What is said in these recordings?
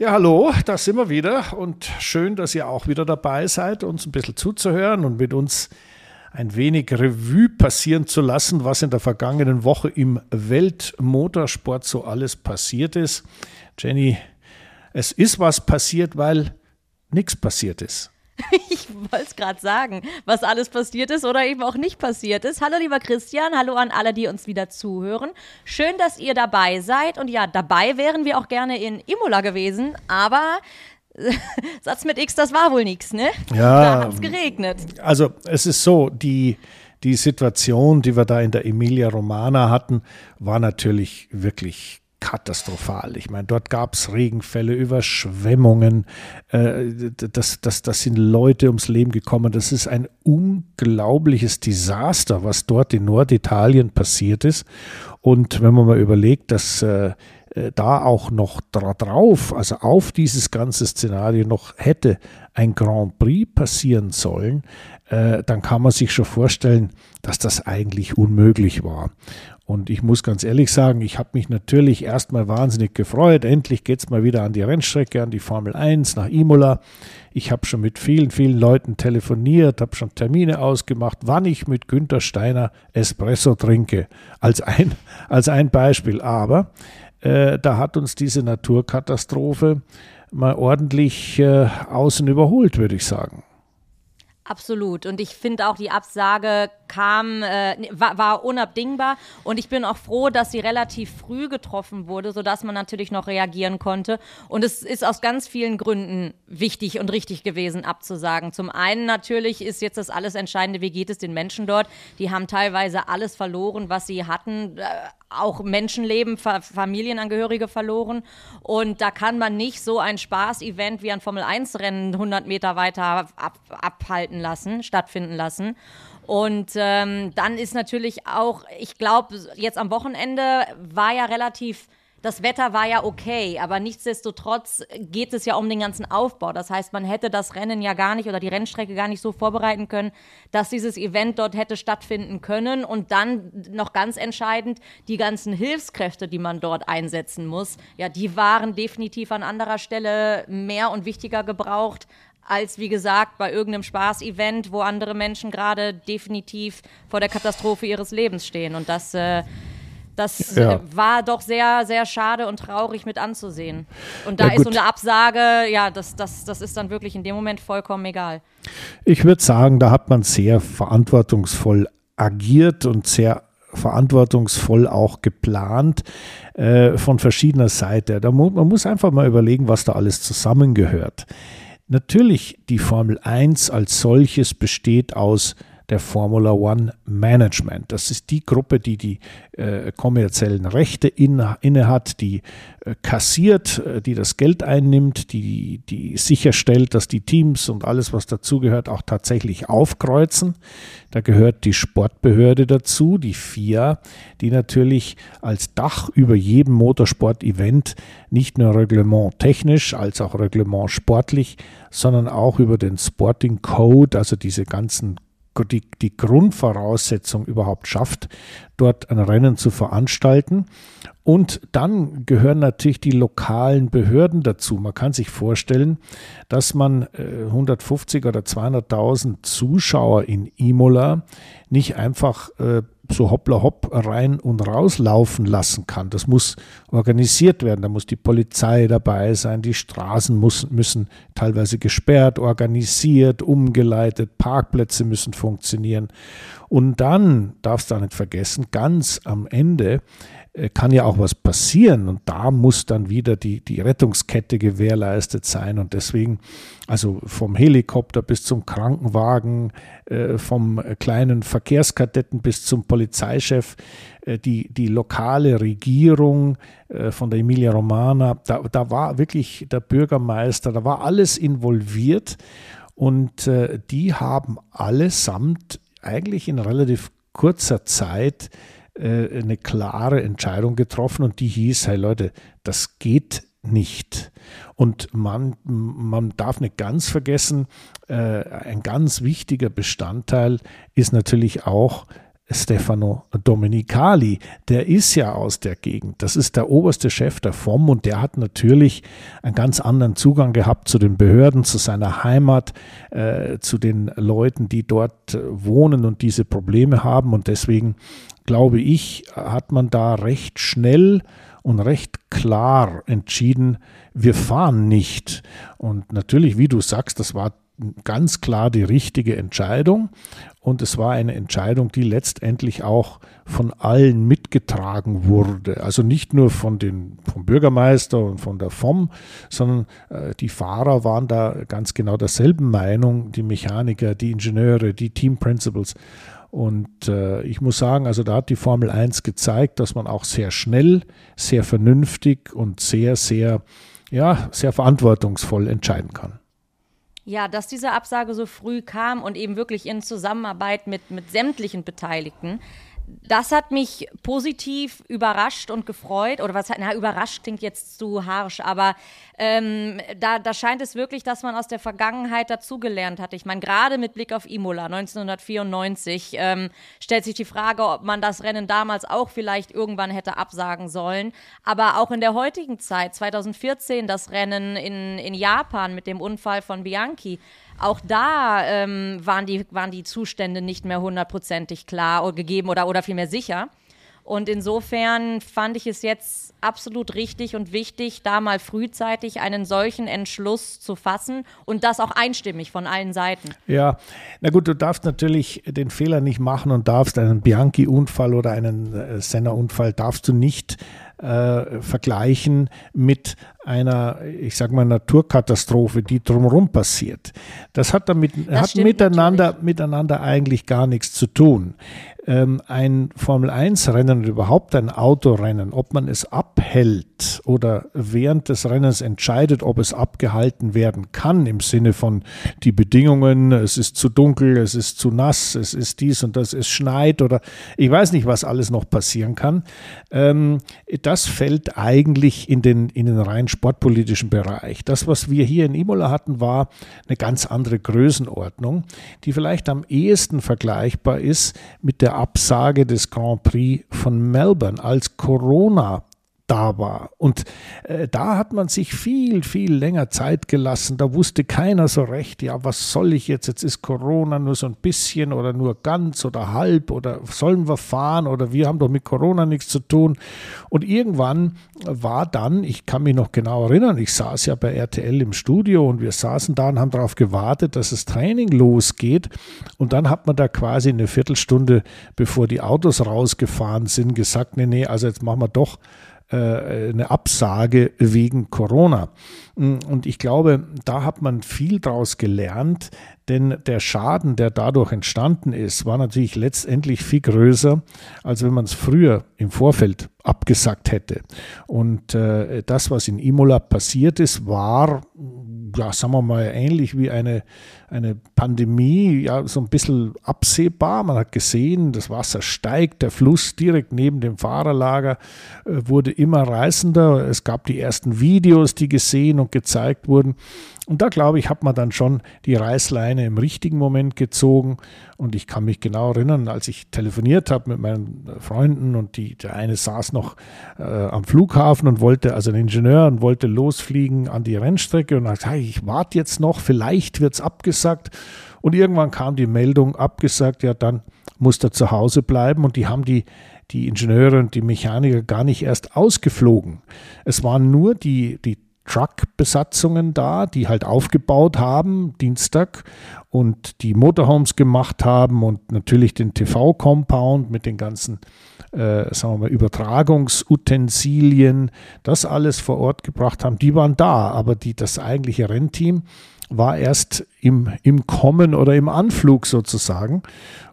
Ja, hallo, da sind wir wieder und schön, dass ihr auch wieder dabei seid, uns ein bisschen zuzuhören und mit uns ein wenig Revue passieren zu lassen, was in der vergangenen Woche im Weltmotorsport so alles passiert ist. Jenny, es ist was passiert, weil nichts passiert ist. Ich wollte es gerade sagen, was alles passiert ist oder eben auch nicht passiert ist. Hallo lieber Christian, hallo an alle, die uns wieder zuhören. Schön, dass ihr dabei seid. Und ja, dabei wären wir auch gerne in Imola gewesen, aber Satz mit X, das war wohl nichts, ne? Ja. Da hat es geregnet. Also es ist so, die, die Situation, die wir da in der Emilia Romana hatten, war natürlich wirklich katastrophal. Ich meine, dort gab es Regenfälle, Überschwemmungen, äh, das, das, das sind Leute ums Leben gekommen. Das ist ein unglaubliches Desaster, was dort in Norditalien passiert ist. Und wenn man mal überlegt, dass äh, äh da auch noch drauf, also auf dieses ganze Szenario noch hätte ein Grand Prix passieren sollen, äh, dann kann man sich schon vorstellen, dass das eigentlich unmöglich war. Und ich muss ganz ehrlich sagen, ich habe mich natürlich erstmal wahnsinnig gefreut. Endlich geht es mal wieder an die Rennstrecke, an die Formel 1 nach Imola. Ich habe schon mit vielen, vielen Leuten telefoniert, habe schon Termine ausgemacht, wann ich mit Günter Steiner Espresso trinke. Als ein, als ein Beispiel. Aber äh, da hat uns diese Naturkatastrophe mal ordentlich äh, außen überholt, würde ich sagen. Absolut. Und ich finde auch, die Absage kam, äh, war, war, unabdingbar. Und ich bin auch froh, dass sie relativ früh getroffen wurde, sodass man natürlich noch reagieren konnte. Und es ist aus ganz vielen Gründen wichtig und richtig gewesen, abzusagen. Zum einen natürlich ist jetzt das alles Entscheidende, wie geht es den Menschen dort? Die haben teilweise alles verloren, was sie hatten. Äh, auch Menschenleben, Familienangehörige verloren. Und da kann man nicht so ein Spaß-Event wie ein Formel-1-Rennen 100 Meter weiter ab, abhalten lassen, stattfinden lassen. Und ähm, dann ist natürlich auch, ich glaube, jetzt am Wochenende war ja relativ das Wetter war ja okay, aber nichtsdestotrotz geht es ja um den ganzen Aufbau. Das heißt, man hätte das Rennen ja gar nicht oder die Rennstrecke gar nicht so vorbereiten können, dass dieses Event dort hätte stattfinden können. Und dann noch ganz entscheidend, die ganzen Hilfskräfte, die man dort einsetzen muss, ja, die waren definitiv an anderer Stelle mehr und wichtiger gebraucht als wie gesagt bei irgendeinem Spaßevent, wo andere Menschen gerade definitiv vor der Katastrophe ihres Lebens stehen. Und das äh, das ja. War doch sehr, sehr schade und traurig mit anzusehen. Und da ja, ist so eine Absage, ja, das, das, das ist dann wirklich in dem Moment vollkommen egal. Ich würde sagen, da hat man sehr verantwortungsvoll agiert und sehr verantwortungsvoll auch geplant äh, von verschiedener Seite. Da mu man muss einfach mal überlegen, was da alles zusammengehört. Natürlich, die Formel 1 als solches besteht aus der Formula One Management. Das ist die Gruppe, die die äh, kommerziellen Rechte inne, inne hat, die äh, kassiert, äh, die das Geld einnimmt, die, die sicherstellt, dass die Teams und alles, was dazugehört, auch tatsächlich aufkreuzen. Da gehört die Sportbehörde dazu, die FIA, die natürlich als Dach über jedem Motorsport-Event nicht nur reglement technisch als auch reglement sportlich, sondern auch über den Sporting Code, also diese ganzen die, die Grundvoraussetzung überhaupt schafft, dort ein Rennen zu veranstalten. Und dann gehören natürlich die lokalen Behörden dazu. Man kann sich vorstellen, dass man 150 äh, oder 200.000 Zuschauer in Imola nicht einfach äh, so hoppla hopp rein und rauslaufen lassen kann. Das muss organisiert werden. Da muss die Polizei dabei sein. Die Straßen müssen teilweise gesperrt, organisiert, umgeleitet. Parkplätze müssen funktionieren. Und dann, darfst du nicht vergessen, ganz am Ende kann ja auch was passieren und da muss dann wieder die, die Rettungskette gewährleistet sein und deswegen, also vom Helikopter bis zum Krankenwagen, äh, vom kleinen Verkehrskadetten bis zum Polizeichef, äh, die, die lokale Regierung äh, von der Emilia Romana, da, da war wirklich der Bürgermeister, da war alles involviert und äh, die haben allesamt eigentlich in relativ kurzer Zeit äh, eine klare Entscheidung getroffen und die hieß, hey Leute, das geht nicht. Und man, man darf nicht ganz vergessen, äh, ein ganz wichtiger Bestandteil ist natürlich auch Stefano Domenicali, der ist ja aus der Gegend. Das ist der oberste Chef der FOM und der hat natürlich einen ganz anderen Zugang gehabt zu den Behörden, zu seiner Heimat, äh, zu den Leuten, die dort äh, wohnen und diese Probleme haben. Und deswegen glaube ich, hat man da recht schnell und recht klar entschieden, wir fahren nicht. Und natürlich, wie du sagst, das war ganz klar die richtige Entscheidung. Und es war eine Entscheidung, die letztendlich auch von allen mitgetragen wurde. Also nicht nur von den, vom Bürgermeister und von der FOM, sondern äh, die Fahrer waren da ganz genau derselben Meinung, die Mechaniker, die Ingenieure, die Team Principals. Und äh, ich muss sagen, also da hat die Formel 1 gezeigt, dass man auch sehr schnell, sehr vernünftig und sehr, sehr, ja, sehr verantwortungsvoll entscheiden kann. Ja, dass diese Absage so früh kam und eben wirklich in Zusammenarbeit mit, mit sämtlichen Beteiligten, das hat mich positiv überrascht und gefreut. Oder was, na, überrascht klingt jetzt zu harsch, aber ähm, da, da scheint es wirklich, dass man aus der Vergangenheit dazugelernt hat. Ich meine, gerade mit Blick auf Imola 1994 ähm, stellt sich die Frage, ob man das Rennen damals auch vielleicht irgendwann hätte absagen sollen. Aber auch in der heutigen Zeit, 2014, das Rennen in, in Japan mit dem Unfall von Bianchi, auch da ähm, waren, die, waren die Zustände nicht mehr hundertprozentig klar oder gegeben oder, oder vielmehr sicher. Und insofern fand ich es jetzt absolut richtig und wichtig, da mal frühzeitig einen solchen Entschluss zu fassen und das auch einstimmig von allen Seiten. Ja, na gut, du darfst natürlich den Fehler nicht machen und darfst einen Bianchi-Unfall oder einen äh, Senna-Unfall darfst du nicht äh, vergleichen mit einer, ich sage mal, Naturkatastrophe, die drumherum passiert. Das hat damit das hat miteinander, miteinander eigentlich gar nichts zu tun ähm, ein Formel-1-Rennen oder überhaupt ein Autorennen, ob man es abhält oder während des Rennens entscheidet, ob es abgehalten werden kann, im Sinne von die Bedingungen, es ist zu dunkel, es ist zu nass, es ist dies und das, es schneit oder ich weiß nicht, was alles noch passieren kann, ähm, das fällt eigentlich in den, in den rein sportpolitischen Bereich. Das, was wir hier in Imola hatten, war eine ganz andere Größenordnung, die vielleicht am ehesten vergleichbar ist mit der Absage des Grand Prix von Melbourne, als Corona da war. Und äh, da hat man sich viel, viel länger Zeit gelassen. Da wusste keiner so recht, ja, was soll ich jetzt? Jetzt ist Corona nur so ein bisschen oder nur ganz oder halb oder sollen wir fahren oder wir haben doch mit Corona nichts zu tun. Und irgendwann war dann, ich kann mich noch genau erinnern, ich saß ja bei RTL im Studio und wir saßen da und haben darauf gewartet, dass das Training losgeht. Und dann hat man da quasi eine Viertelstunde, bevor die Autos rausgefahren sind, gesagt, nee, nee, also jetzt machen wir doch eine Absage wegen Corona. Und ich glaube, da hat man viel daraus gelernt, denn der Schaden, der dadurch entstanden ist, war natürlich letztendlich viel größer, als wenn man es früher im Vorfeld abgesagt hätte. Und äh, das, was in Imola passiert ist, war ja, sagen wir mal, ähnlich wie eine, eine Pandemie, ja, so ein bisschen absehbar. Man hat gesehen, das Wasser steigt, der Fluss direkt neben dem Fahrerlager äh, wurde immer reißender. Es gab die ersten Videos, die gesehen und gezeigt wurden. Und da glaube ich, hat man dann schon die Reißleine im richtigen Moment gezogen. Und ich kann mich genau erinnern, als ich telefoniert habe mit meinen Freunden und die, der eine saß noch äh, am Flughafen und wollte, also ein Ingenieur, und wollte losfliegen an die Rennstrecke und sagte, hey, ich warte jetzt noch, vielleicht wird es abgesagt. Und irgendwann kam die Meldung, abgesagt, ja, dann muss er zu Hause bleiben. Und die haben die die Ingenieure und die Mechaniker gar nicht erst ausgeflogen. Es waren nur die, die Truck-Besatzungen da, die halt aufgebaut haben, Dienstag, und die Motorhomes gemacht haben und natürlich den TV-Compound mit den ganzen, äh, sagen wir mal, Übertragungsutensilien, das alles vor Ort gebracht haben. Die waren da, aber die, das eigentliche Rennteam war erst im, im Kommen oder im Anflug sozusagen.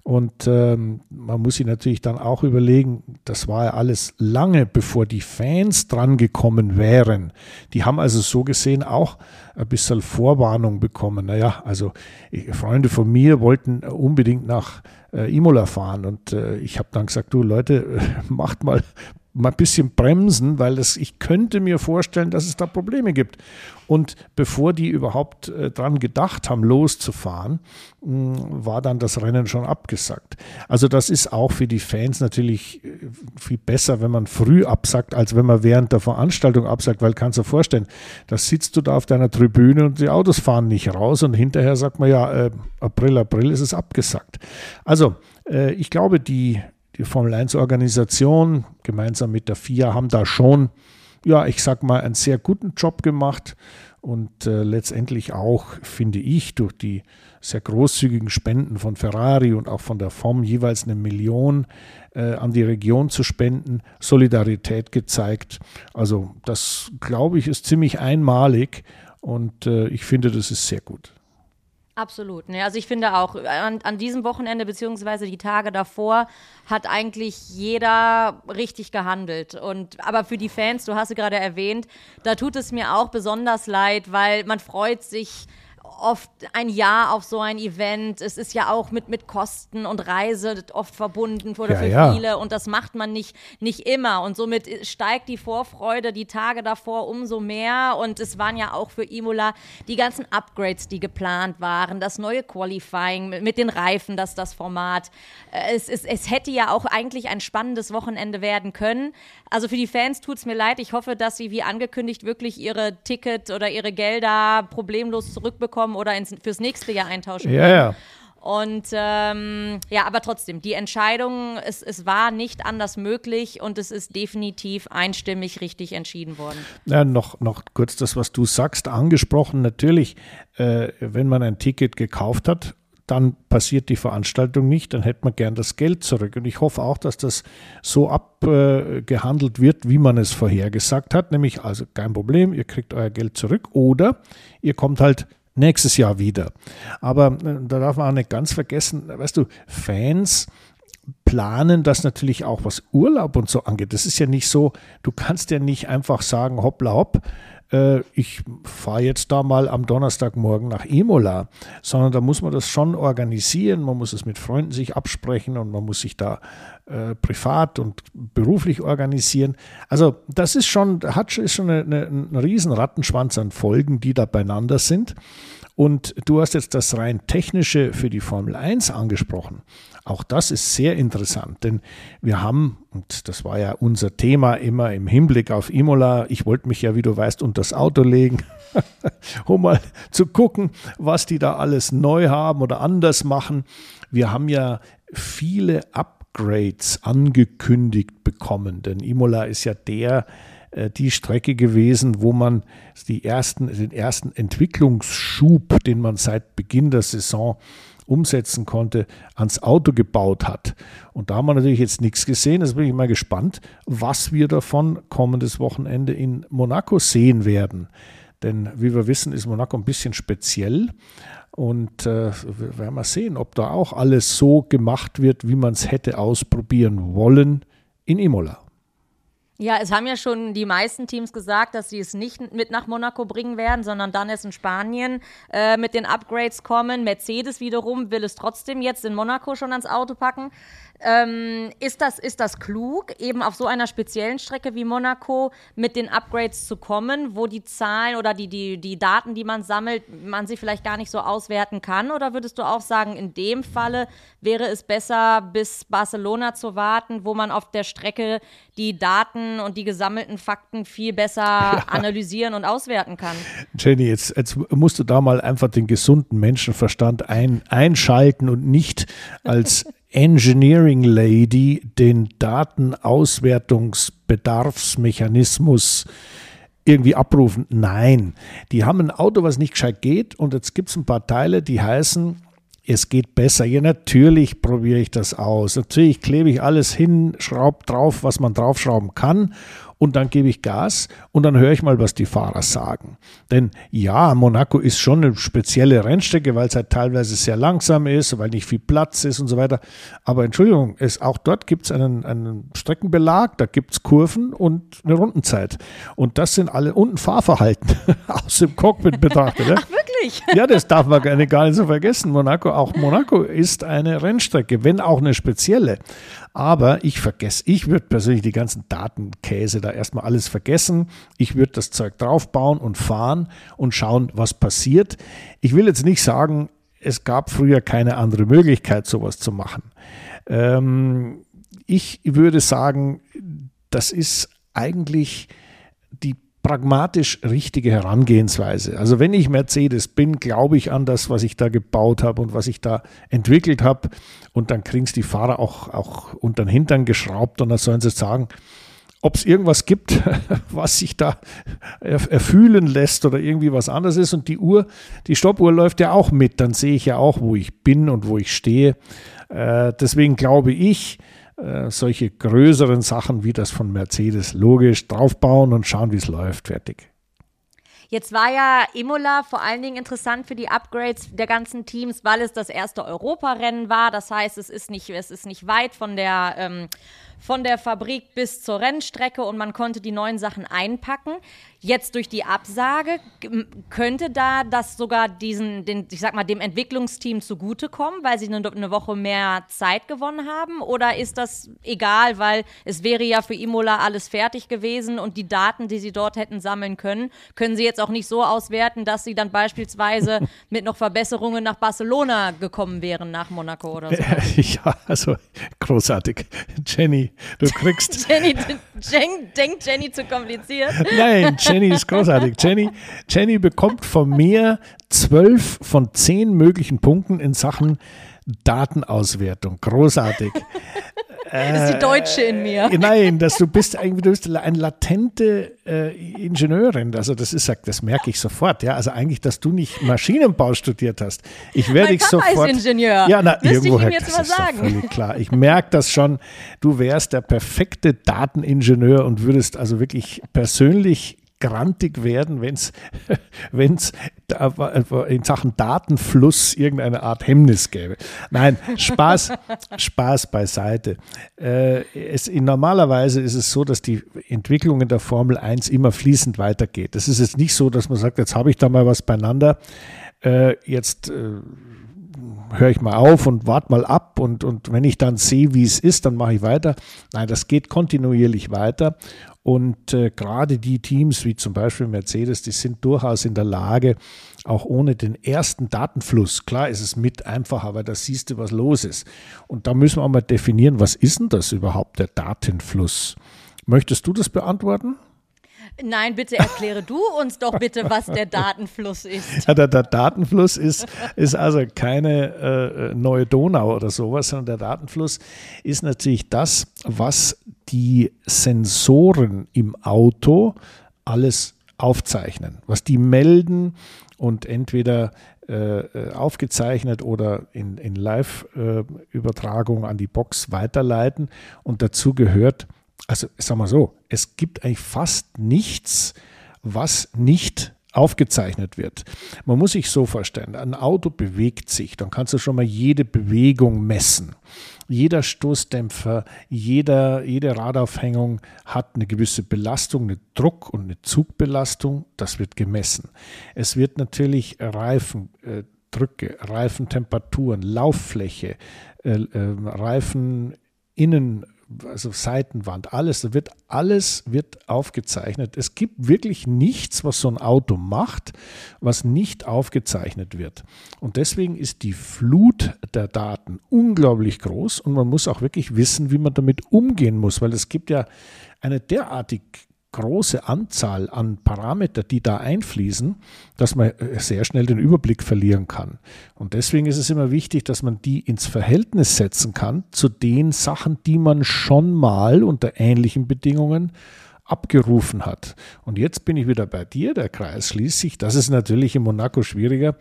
Und ähm, man muss sich natürlich dann auch überlegen, das war ja alles lange bevor die Fans drangekommen wären. Die haben also so gesehen auch ein bisschen Vorwarnung bekommen. Naja, also ich, Freunde von mir wollten unbedingt nach äh, Imola fahren und äh, ich habe dann gesagt, du Leute, macht mal mal ein bisschen bremsen, weil das, ich könnte mir vorstellen, dass es da Probleme gibt. Und bevor die überhaupt äh, dran gedacht haben, loszufahren, mh, hm, war dann das Rennen schon abgesagt. Also das ist auch für die Fans natürlich äh, viel besser, wenn man früh absagt, als wenn man während der Veranstaltung absagt, weil kannst du dir vorstellen, da sitzt du da auf deiner Tribüne und die Autos fahren nicht raus und hinterher sagt man ja, äh, April, April ist es abgesagt. Also äh, ich glaube, die, die Formel 1 Organisation gemeinsam mit der FIA haben da schon ja, ich sag mal, einen sehr guten Job gemacht und äh, letztendlich auch, finde ich, durch die sehr großzügigen Spenden von Ferrari und auch von der FOM jeweils eine Million äh, an die Region zu spenden, Solidarität gezeigt. Also das, glaube ich, ist ziemlich einmalig und äh, ich finde, das ist sehr gut. Absolut. Ne? Also ich finde auch, an, an diesem Wochenende beziehungsweise die Tage davor hat eigentlich jeder richtig gehandelt. Und aber für die Fans, du hast sie gerade erwähnt, da tut es mir auch besonders leid, weil man freut sich oft ein Jahr auf so ein Event. Es ist ja auch mit, mit Kosten und Reise oft verbunden oder ja, für ja. viele und das macht man nicht, nicht immer. Und somit steigt die Vorfreude die Tage davor umso mehr. Und es waren ja auch für Imola die ganzen Upgrades, die geplant waren, das neue Qualifying mit den Reifen, das das Format. Äh, es, es, es hätte ja auch eigentlich ein spannendes Wochenende werden können. Also für die Fans tut es mir leid. Ich hoffe, dass sie wie angekündigt wirklich ihre Ticket oder ihre Gelder problemlos zurückbekommen oder ins, fürs nächste Jahr eintauschen können. Ja, ja. Und ähm, ja, aber trotzdem, die Entscheidung, es, es war nicht anders möglich und es ist definitiv einstimmig richtig entschieden worden. Ja, noch, noch kurz das, was du sagst, angesprochen. Natürlich, äh, wenn man ein Ticket gekauft hat dann passiert die Veranstaltung nicht, dann hätte man gern das Geld zurück. Und ich hoffe auch, dass das so abgehandelt wird, wie man es vorhergesagt hat, nämlich also kein Problem, ihr kriegt euer Geld zurück oder ihr kommt halt nächstes Jahr wieder. Aber äh, da darf man auch nicht ganz vergessen, weißt du, Fans planen das natürlich auch, was Urlaub und so angeht. Das ist ja nicht so, du kannst ja nicht einfach sagen, hoppla hopp, äh, ich fahre jetzt da mal am Donnerstagmorgen nach Imola, sondern da muss man das schon organisieren, man muss es mit Freunden sich absprechen und man muss sich da äh, privat und beruflich organisieren. Also das ist schon, hat ist schon eine, eine, ein riesen Rattenschwanz an Folgen, die da beieinander sind. Und du hast jetzt das rein technische für die Formel 1 angesprochen. Auch das ist sehr interessant, denn wir haben, und das war ja unser Thema immer im Hinblick auf Imola, ich wollte mich ja, wie du weißt, unter das Auto legen, um mal zu gucken, was die da alles neu haben oder anders machen. Wir haben ja viele Upgrades angekündigt bekommen, denn Imola ist ja der, äh, die Strecke gewesen, wo man die ersten, den ersten Entwicklungsschub, den man seit Beginn der Saison umsetzen konnte, ans Auto gebaut hat. Und da haben wir natürlich jetzt nichts gesehen. Jetzt bin ich mal gespannt, was wir davon kommendes Wochenende in Monaco sehen werden. Denn wie wir wissen, ist Monaco ein bisschen speziell. Und äh, wir werden mal sehen, ob da auch alles so gemacht wird, wie man es hätte ausprobieren wollen in Imola. Ja, es haben ja schon die meisten Teams gesagt, dass sie es nicht mit nach Monaco bringen werden, sondern dann erst in Spanien äh, mit den Upgrades kommen. Mercedes wiederum will es trotzdem jetzt in Monaco schon ans Auto packen. Ähm, ist, das, ist das klug, eben auf so einer speziellen Strecke wie Monaco mit den Upgrades zu kommen, wo die Zahlen oder die, die, die Daten, die man sammelt, man sie vielleicht gar nicht so auswerten kann? Oder würdest du auch sagen, in dem Falle wäre es besser, bis Barcelona zu warten, wo man auf der Strecke die Daten und die gesammelten Fakten viel besser ja. analysieren und auswerten kann? Jenny, jetzt, jetzt musst du da mal einfach den gesunden Menschenverstand ein, einschalten und nicht als Engineering Lady den Datenauswertungsbedarfsmechanismus irgendwie abrufen. Nein, die haben ein Auto, was nicht gescheit geht und jetzt gibt es ein paar Teile, die heißen, es geht besser. Ja, natürlich probiere ich das aus. Natürlich klebe ich alles hin, schraube drauf, was man draufschrauben kann und dann gebe ich Gas und dann höre ich mal, was die Fahrer sagen. Denn ja, Monaco ist schon eine spezielle Rennstrecke, weil es halt teilweise sehr langsam ist, weil nicht viel Platz ist und so weiter. Aber Entschuldigung, es, auch dort gibt es einen, einen Streckenbelag, da gibt es Kurven und eine Rundenzeit. Und das sind alle und ein Fahrverhalten aus dem Cockpit betrachtet. Ne? Ach, wirklich? Wirklich. Ja, das darf man gar nicht, gar nicht so vergessen. Monaco, auch Monaco ist eine Rennstrecke, wenn auch eine spezielle. Aber ich vergesse, ich würde persönlich die ganzen Datenkäse da erstmal alles vergessen. Ich würde das Zeug draufbauen und fahren und schauen, was passiert. Ich will jetzt nicht sagen, es gab früher keine andere Möglichkeit, sowas zu machen. Ähm, ich würde sagen, das ist eigentlich die pragmatisch richtige Herangehensweise. Also wenn ich Mercedes bin, glaube ich an das, was ich da gebaut habe und was ich da entwickelt habe. Und dann kriegen es die Fahrer auch, auch unter den Hintern geschraubt und dann sollen sie sagen, ob es irgendwas gibt, was sich da erfühlen lässt oder irgendwie was anderes ist. Und die Uhr, die Stoppuhr läuft ja auch mit. Dann sehe ich ja auch, wo ich bin und wo ich stehe. Äh, deswegen glaube ich, äh, solche größeren Sachen wie das von Mercedes logisch draufbauen und schauen, wie es läuft. Fertig. Jetzt war ja Imola vor allen Dingen interessant für die Upgrades der ganzen Teams, weil es das erste Europarennen war. Das heißt, es ist nicht, es ist nicht weit von der ähm, von der Fabrik bis zur Rennstrecke und man konnte die neuen Sachen einpacken. Jetzt durch die Absage könnte da das sogar diesen, den, ich sag mal, dem Entwicklungsteam zugutekommen, weil sie eine, eine Woche mehr Zeit gewonnen haben? Oder ist das egal, weil es wäre ja für Imola alles fertig gewesen und die Daten, die sie dort hätten sammeln können, können sie jetzt auch nicht so auswerten, dass sie dann beispielsweise mit noch Verbesserungen nach Barcelona gekommen wären, nach Monaco oder so? Ja, also großartig. Jenny, du kriegst. Jenny, Jen, denkt Jenny zu kompliziert? Nein, Jenny ist großartig. Jenny, Jenny bekommt von mir zwölf von zehn möglichen Punkten in Sachen Datenauswertung. Großartig. Das ist die Deutsche in mir. Äh, nein, dass du bist eigentlich du bist eine latente äh, Ingenieurin. Also das ist, das merke ich sofort. Ja, also eigentlich, dass du nicht Maschinenbau studiert hast. Ich werde dich sofort. Ist Ingenieur. Ja, na, irgendwo ich jetzt das mal ist sagen. völlig klar. Ich merke das schon. Du wärst der perfekte Dateningenieur und würdest also wirklich persönlich grantig werden, wenn es wenn's in Sachen Datenfluss irgendeine Art Hemmnis gäbe. Nein, Spaß, Spaß beiseite. Äh, es, in, normalerweise ist es so, dass die Entwicklung in der Formel 1 immer fließend weitergeht. Das ist jetzt nicht so, dass man sagt, jetzt habe ich da mal was beieinander, äh, jetzt äh, höre ich mal auf und warte mal ab und, und wenn ich dann sehe, wie es ist, dann mache ich weiter. Nein, das geht kontinuierlich weiter und äh, gerade die Teams wie zum Beispiel Mercedes, die sind durchaus in der Lage, auch ohne den ersten Datenfluss, klar ist es mit einfacher, weil da siehst du, was los ist. Und da müssen wir auch mal definieren, was ist denn das überhaupt, der Datenfluss? Möchtest du das beantworten? Nein, bitte erkläre du uns doch bitte, was der Datenfluss ist. Ja, der, der, Datenfluss ist, ist also keine äh, neue Donau oder sowas, sondern der Datenfluss ist natürlich das, was die Sensoren im Auto alles aufzeichnen, was die melden und entweder äh, aufgezeichnet oder in, in Live-Übertragung äh, an die Box weiterleiten. Und dazu gehört also sag mal so, es gibt eigentlich fast nichts, was nicht aufgezeichnet wird. Man muss sich so vorstellen, ein Auto bewegt sich, dann kannst du schon mal jede Bewegung messen. Jeder Stoßdämpfer, jeder, jede Radaufhängung hat eine gewisse Belastung, eine Druck- und eine Zugbelastung, das wird gemessen. Es wird natürlich Reifendrücke, Reifentemperaturen, Lauffläche, äh, äh, Reifeninnen also Seitenwand, alles, da wird alles wird aufgezeichnet. Es gibt wirklich nichts, was so ein Auto macht, was nicht aufgezeichnet wird. Und deswegen ist die Flut der Daten unglaublich groß und man muss auch wirklich wissen, wie man damit umgehen muss, weil es gibt ja eine derartig große Anzahl an Parameter, die da einfließen, dass man äh, sehr schnell den Überblick verlieren kann. Und deswegen ist es immer wichtig, dass man die ins Verhältnis setzen kann zu den Sachen, die man schon mal unter ähnlichen Bedingungen abgerufen hat. Und jetzt bin ich wieder bei dir, der Kreis schließt sich. Das ist natürlich in Monaco schwieriger,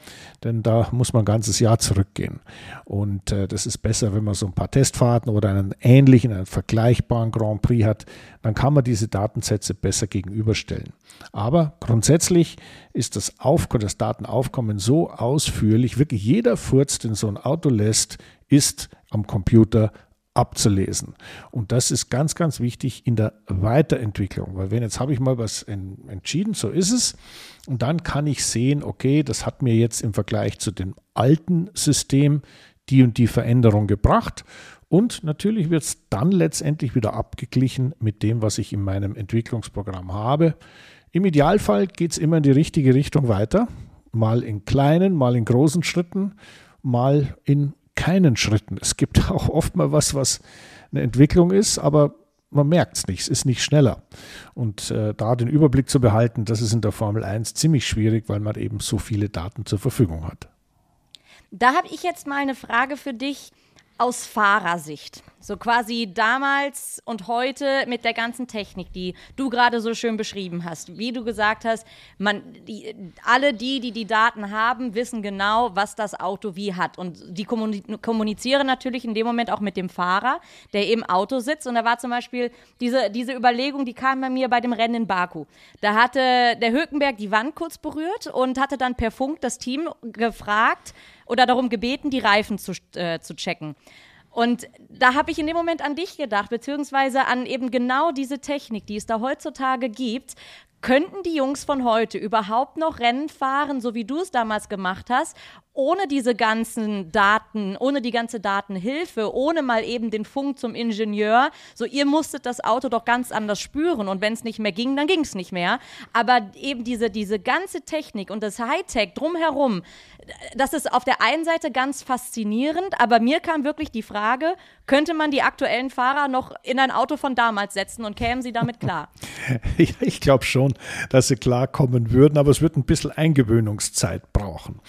denn da muss man ein ganzes Jahr zurückgehen. Und äh, das ist besser, wenn man so ein paar Testfahrten oder einen ähnlichen, einen vergleichbaren Grand Prix hat, dann kann man diese Datensätze besser gegenüberstellen. Aber grundsätzlich ist das, Auf das Datenaufkommen so ausführlich, wirklich jeder Furz, den so ein Auto lässt, ist am Computer abzulesen. Und das ist ganz, ganz wichtig in der Weiterentwicklung, weil wenn jetzt habe ich mal was entschieden, so ist es, und dann kann ich sehen, okay, das hat mir jetzt im Vergleich zu dem alten System die und die Veränderung gebracht. Und natürlich wird es dann letztendlich wieder abgeglichen mit dem, was ich in meinem Entwicklungsprogramm habe. Im Idealfall geht es immer in die richtige Richtung weiter. Mal in kleinen, mal in großen Schritten, mal in keinen Schritten. Es gibt auch oft mal was, was eine Entwicklung ist, aber man merkt es nicht, es ist nicht schneller. Und äh, da den Überblick zu behalten, das ist in der Formel 1 ziemlich schwierig, weil man eben so viele Daten zur Verfügung hat. Da habe ich jetzt mal eine Frage für dich aus Fahrersicht. So quasi damals und heute mit der ganzen Technik, die du gerade so schön beschrieben hast. Wie du gesagt hast, man, die, alle die, die die Daten haben, wissen genau, was das Auto wie hat. Und die kommunizieren natürlich in dem Moment auch mit dem Fahrer, der im Auto sitzt. Und da war zum Beispiel diese, diese Überlegung, die kam bei mir bei dem Rennen in Baku. Da hatte der Hülkenberg die Wand kurz berührt und hatte dann per Funk das Team gefragt, oder darum gebeten, die Reifen zu, äh, zu checken. Und da habe ich in dem Moment an dich gedacht, beziehungsweise an eben genau diese Technik, die es da heutzutage gibt. Könnten die Jungs von heute überhaupt noch Rennen fahren, so wie du es damals gemacht hast? Ohne diese ganzen Daten, ohne die ganze Datenhilfe, ohne mal eben den Funk zum Ingenieur, so ihr musstet das Auto doch ganz anders spüren und wenn es nicht mehr ging, dann ging es nicht mehr. Aber eben diese, diese ganze Technik und das Hightech drumherum, das ist auf der einen Seite ganz faszinierend, aber mir kam wirklich die Frage, könnte man die aktuellen Fahrer noch in ein Auto von damals setzen und kämen sie damit klar? ich glaube schon, dass sie klarkommen würden, aber es wird ein bisschen Eingewöhnungszeit brauchen.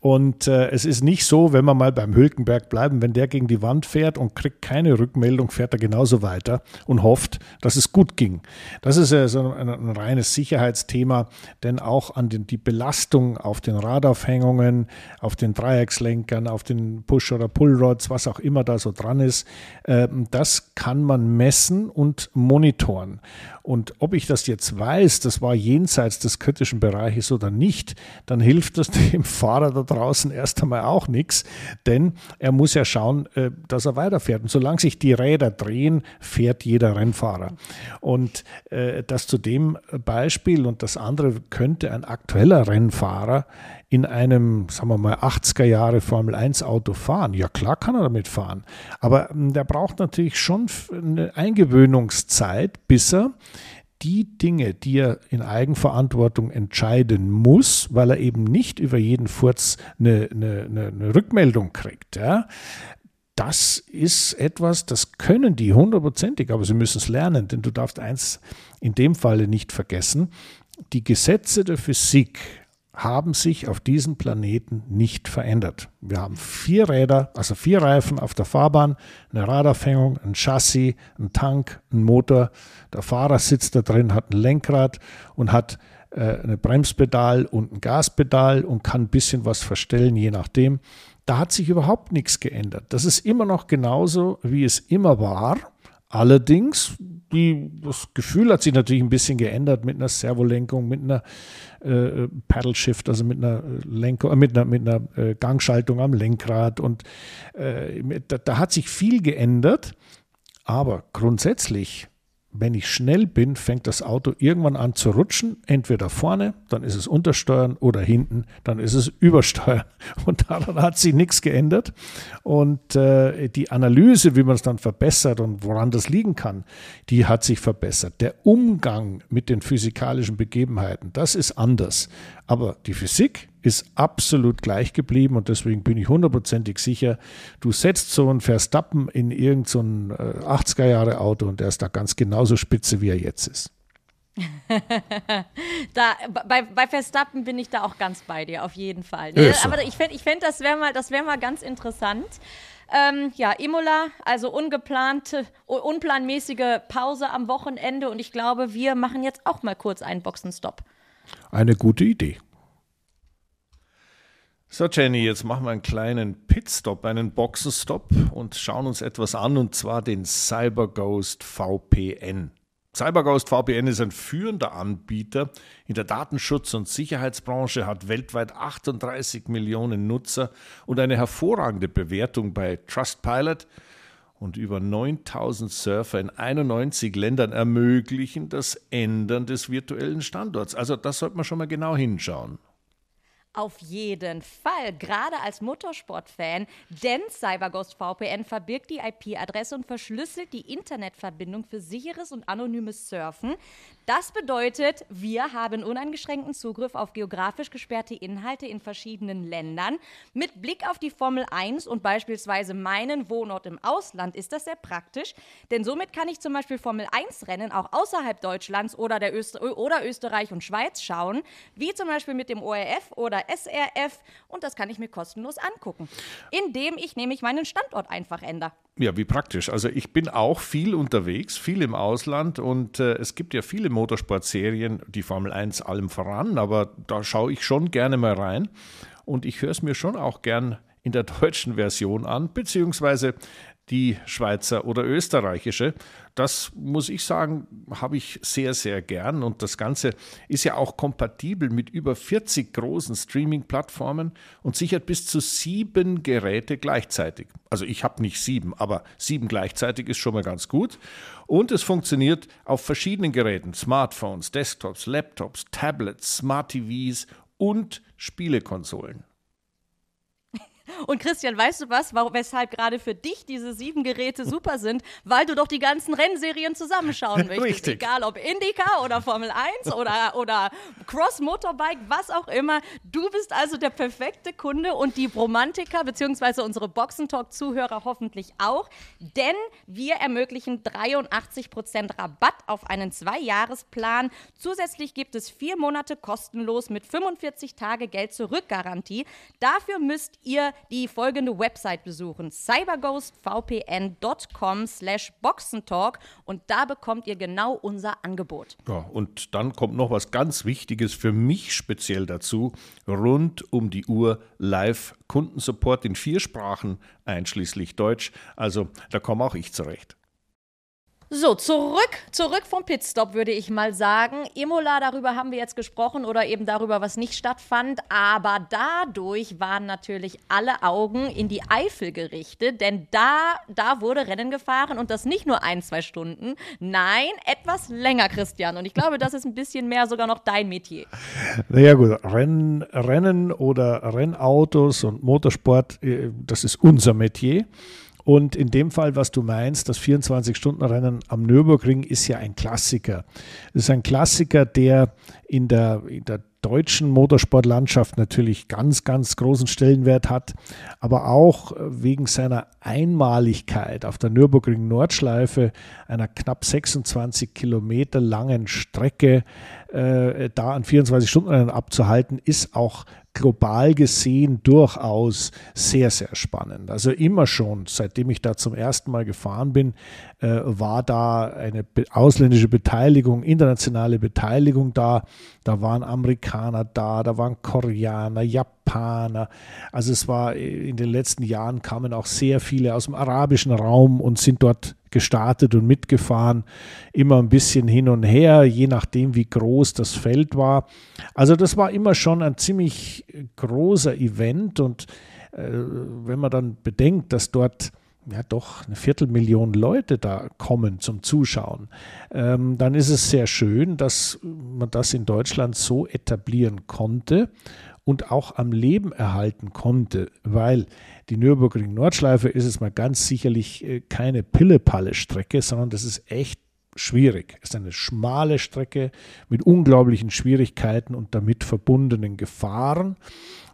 Und äh, es ist nicht so, wenn wir mal beim Hülkenberg bleiben, wenn der gegen die Wand fährt und kriegt keine Rückmeldung, fährt er genauso weiter und hofft, dass es gut ging. Das ist so ein, ein reines Sicherheitsthema, denn auch an den, die Belastung auf den Radaufhängungen, auf den Dreieckslenkern, auf den Push- oder Pullrods, was auch immer da so dran ist, äh, das kann man messen und monitoren. Und ob ich das jetzt weiß, das war jenseits des kritischen Bereiches oder nicht, dann hilft das dem Fahrer da draußen erst einmal auch nichts, denn er muss ja schauen, äh, dass er weiterfährt. Und solange sich die Räder drehen, fährt jeder Rennfahrer. Und äh, das zu dem Beispiel und das andere könnte ein aktueller Rennfahrer in einem, sagen wir mal, 80er Jahre Formel 1 Auto fahren. Ja, klar kann er damit fahren. Aber hm, der braucht natürlich schon eine Eingewöhnungszeit, bis er die Dinge, die er in Eigenverantwortung entscheiden muss, weil er eben nicht über jeden Furz eine, eine, eine Rückmeldung kriegt. Ja. Das ist etwas, das können die hundertprozentig, aber sie müssen es lernen, denn du darfst eins in dem Falle nicht vergessen, die Gesetze der Physik haben sich auf diesem Planeten nicht verändert. Wir haben vier Räder, also vier Reifen auf der Fahrbahn, eine Radaufhängung, ein Chassis, ein Tank, ein Motor. Der Fahrer sitzt da drin, hat ein Lenkrad und hat äh, ein Bremspedal und ein Gaspedal und kann ein bisschen was verstellen, je nachdem. Da hat sich überhaupt nichts geändert. Das ist immer noch genauso, wie es immer war. Allerdings, die, das Gefühl hat sich natürlich ein bisschen geändert mit einer Servolenkung, mit einer äh, Paddle Shift, also mit einer Lenkung, äh, mit einer, mit einer äh, Gangschaltung am Lenkrad. Und äh, da, da hat sich viel geändert. Aber grundsätzlich wenn ich schnell bin, fängt das Auto irgendwann an zu rutschen. Entweder vorne, dann ist es Untersteuern oder hinten, dann ist es Übersteuern. Und daran hat sich nichts geändert. Und äh, die Analyse, wie man es dann verbessert und woran das liegen kann, die hat sich verbessert. Der Umgang mit den physikalischen Begebenheiten, das ist anders. Aber die Physik ist absolut gleich geblieben und deswegen bin ich hundertprozentig sicher, du setzt so einen Verstappen in irgendein so 80er Jahre Auto und der ist da ganz genauso spitze, wie er jetzt ist. da, bei, bei Verstappen bin ich da auch ganz bei dir, auf jeden Fall. Ne? Aber ich fände, ich fänd, das wäre mal, wär mal ganz interessant. Ähm, ja, Imola, also ungeplante, unplanmäßige Pause am Wochenende und ich glaube, wir machen jetzt auch mal kurz einen Boxenstopp. Eine gute Idee. So, Jenny, jetzt machen wir einen kleinen Pitstop, einen Boxenstopp und schauen uns etwas an, und zwar den CyberGhost VPN. CyberGhost VPN ist ein führender Anbieter in der Datenschutz- und Sicherheitsbranche, hat weltweit 38 Millionen Nutzer und eine hervorragende Bewertung bei Trustpilot und über 9000 Surfer in 91 Ländern ermöglichen das Ändern des virtuellen Standorts. Also das sollte man schon mal genau hinschauen. Auf jeden Fall, gerade als Motorsportfan, denn CyberGhost VPN verbirgt die IP-Adresse und verschlüsselt die Internetverbindung für sicheres und anonymes Surfen. Das bedeutet, wir haben uneingeschränkten Zugriff auf geografisch gesperrte Inhalte in verschiedenen Ländern. Mit Blick auf die Formel 1 und beispielsweise meinen Wohnort im Ausland ist das sehr praktisch, denn somit kann ich zum Beispiel Formel 1 Rennen auch außerhalb Deutschlands oder, der Öster oder Österreich und Schweiz schauen, wie zum Beispiel mit dem ORF oder SRF und das kann ich mir kostenlos angucken, indem ich nämlich meinen Standort einfach ändere. Ja, wie praktisch. Also ich bin auch viel unterwegs, viel im Ausland und äh, es gibt ja viele Motorsportserien, die Formel 1 allem voran, aber da schaue ich schon gerne mal rein und ich höre es mir schon auch gern in der deutschen Version an, beziehungsweise die Schweizer oder österreichische. Das muss ich sagen, habe ich sehr, sehr gern. Und das Ganze ist ja auch kompatibel mit über 40 großen Streaming-Plattformen und sichert bis zu sieben Geräte gleichzeitig. Also ich habe nicht sieben, aber sieben gleichzeitig ist schon mal ganz gut. Und es funktioniert auf verschiedenen Geräten, Smartphones, Desktops, Laptops, Tablets, Smart TVs und Spielekonsolen. Und Christian, weißt du was, warum, weshalb gerade für dich diese sieben Geräte super sind? Weil du doch die ganzen Rennserien zusammenschauen möchtest. Richtig. Egal ob Indycar oder Formel 1 oder, oder Cross Motorbike, was auch immer. Du bist also der perfekte Kunde und die Romantiker bzw. unsere Boxentalk-Zuhörer hoffentlich auch. Denn wir ermöglichen 83% Rabatt auf einen Zwei-Jahres-Plan. Zusätzlich gibt es vier Monate kostenlos mit 45 Tage Geld-Zurück-Garantie. Dafür müsst ihr die folgende Website besuchen: cyberghostvpn.com slash boxentalk und da bekommt ihr genau unser Angebot. Ja, und dann kommt noch was ganz Wichtiges für mich speziell dazu: rund um die Uhr live Kundensupport in vier Sprachen, einschließlich Deutsch. Also da komme auch ich zurecht. So, zurück, zurück vom Pitstop, würde ich mal sagen. Imola, darüber haben wir jetzt gesprochen oder eben darüber, was nicht stattfand. Aber dadurch waren natürlich alle Augen in die Eifel gerichtet, denn da, da wurde Rennen gefahren und das nicht nur ein, zwei Stunden. Nein, etwas länger, Christian. Und ich glaube, das ist ein bisschen mehr sogar noch dein Metier. Naja, gut, Rennen, Rennen oder Rennautos und Motorsport, äh, das ist unser Metier. Und in dem Fall, was du meinst, das 24-Stunden-Rennen am Nürburgring ist ja ein Klassiker. Es ist ein Klassiker, der in der, in der deutschen Motorsportlandschaft natürlich ganz, ganz großen Stellenwert hat, aber auch wegen seiner Einmaligkeit auf der Nürburgring Nordschleife, einer knapp 26 Kilometer langen Strecke, äh, da an 24 Stunden abzuhalten, ist auch global gesehen durchaus sehr, sehr spannend. Also immer schon, seitdem ich da zum ersten Mal gefahren bin, äh, war da eine ausländische Beteiligung, internationale Beteiligung da. Da waren Amerikaner da, da waren Koreaner, Japaner. Also es war in den letzten Jahren kamen auch sehr viele aus dem arabischen Raum und sind dort gestartet und mitgefahren, immer ein bisschen hin und her, je nachdem, wie groß das Feld war. Also das war immer schon ein ziemlich großer Event und äh, wenn man dann bedenkt, dass dort ja doch eine Viertelmillion Leute da kommen zum Zuschauen, ähm, dann ist es sehr schön, dass man das in Deutschland so etablieren konnte und auch am Leben erhalten konnte, weil die Nürburgring Nordschleife ist es mal ganz sicherlich äh, keine Pille-Palle-Strecke, sondern das ist echt schwierig. Es ist eine schmale Strecke mit unglaublichen Schwierigkeiten und damit verbundenen Gefahren.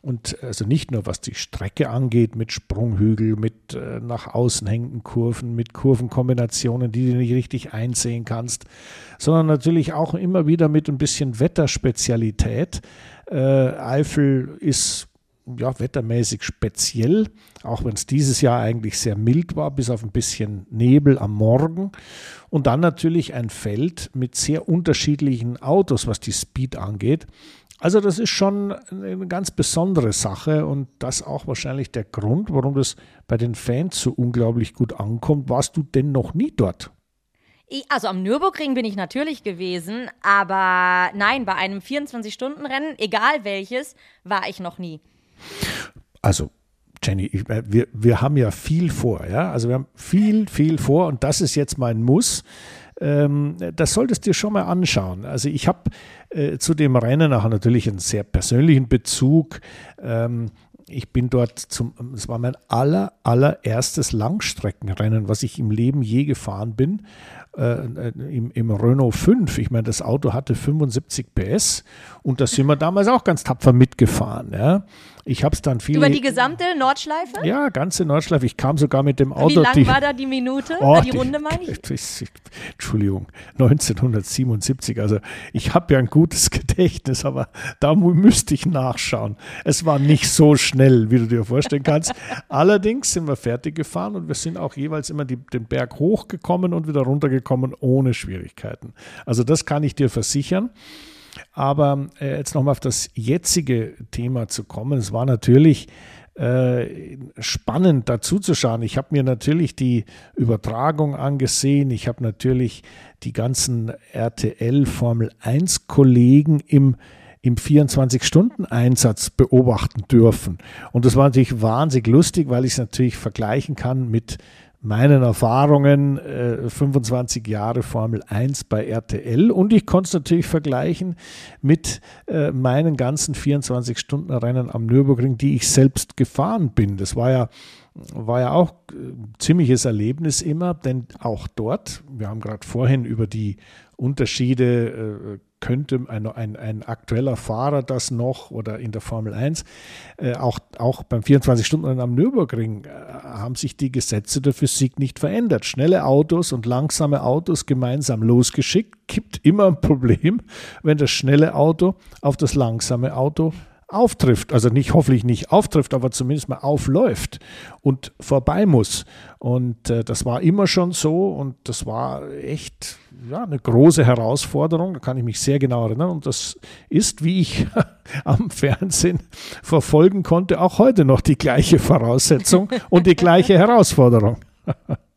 Und also nicht nur was die Strecke angeht, mit Sprunghügel, mit äh, nach außen hängenden Kurven, mit Kurvenkombinationen, die du nicht richtig einsehen kannst, sondern natürlich auch immer wieder mit ein bisschen Wetterspezialität. Äh, Eifel ist ja, wettermäßig speziell, auch wenn es dieses Jahr eigentlich sehr mild war, bis auf ein bisschen Nebel am Morgen. Und dann natürlich ein Feld mit sehr unterschiedlichen Autos, was die Speed angeht. Also das ist schon eine ganz besondere Sache und das auch wahrscheinlich der Grund, warum das bei den Fans so unglaublich gut ankommt. Warst du denn noch nie dort? Also am Nürburgring bin ich natürlich gewesen, aber nein, bei einem 24-Stunden-Rennen, egal welches, war ich noch nie. Also Jenny, ich, wir, wir haben ja viel vor, ja. Also wir haben viel, viel vor und das ist jetzt mein Muss. Ähm, das solltest du dir schon mal anschauen. Also ich habe äh, zu dem Rennen auch natürlich einen sehr persönlichen Bezug. Ähm, ich bin dort zum, es war mein aller, allererstes Langstreckenrennen, was ich im Leben je gefahren bin. Äh, äh im, im, Renault 5. Ich meine, das Auto hatte 75 PS und da sind wir damals auch ganz tapfer mitgefahren. Ja. Ich habe es dann viel. Über die gesamte Nordschleife? Ja, ganze Nordschleife. Ich kam sogar mit dem Auto. Wie lang die, war da die Minute? Oh, die Runde meine ich? Entschuldigung, 1977. Also ich habe ja ein gutes Gedächtnis, aber da müsste ich nachschauen. Es war nicht so schnell, wie du dir vorstellen kannst. Allerdings sind wir fertig gefahren und wir sind auch jeweils immer die, den Berg hochgekommen und wieder runtergekommen ohne Schwierigkeiten. Also das kann ich dir versichern. Aber äh, jetzt nochmal auf das jetzige Thema zu kommen. Es war natürlich äh, spannend dazu zu schauen. Ich habe mir natürlich die Übertragung angesehen. Ich habe natürlich die ganzen RTL Formel 1 Kollegen im im 24-Stunden-Einsatz beobachten dürfen. Und das war natürlich wahnsinnig lustig, weil ich es natürlich vergleichen kann mit meinen Erfahrungen, äh, 25 Jahre Formel 1 bei RTL und ich konnte es natürlich vergleichen mit äh, meinen ganzen 24-Stunden-Rennen am Nürburgring, die ich selbst gefahren bin. Das war ja war ja auch äh, ziemliches Erlebnis immer, denn auch dort, wir haben gerade vorhin über die Unterschiede, äh, könnte ein, ein, ein, aktueller Fahrer das noch oder in der Formel 1, äh, auch, auch beim 24-Stunden am Nürburgring äh, haben sich die Gesetze der Physik nicht verändert. Schnelle Autos und langsame Autos gemeinsam losgeschickt, gibt immer ein Problem, wenn das schnelle Auto auf das langsame Auto auftrifft, also nicht hoffentlich nicht auftrifft, aber zumindest mal aufläuft und vorbei muss. Und äh, das war immer schon so und das war echt ja, eine große Herausforderung, da kann ich mich sehr genau erinnern. Und das ist, wie ich am Fernsehen verfolgen konnte, auch heute noch die gleiche Voraussetzung und die gleiche Herausforderung.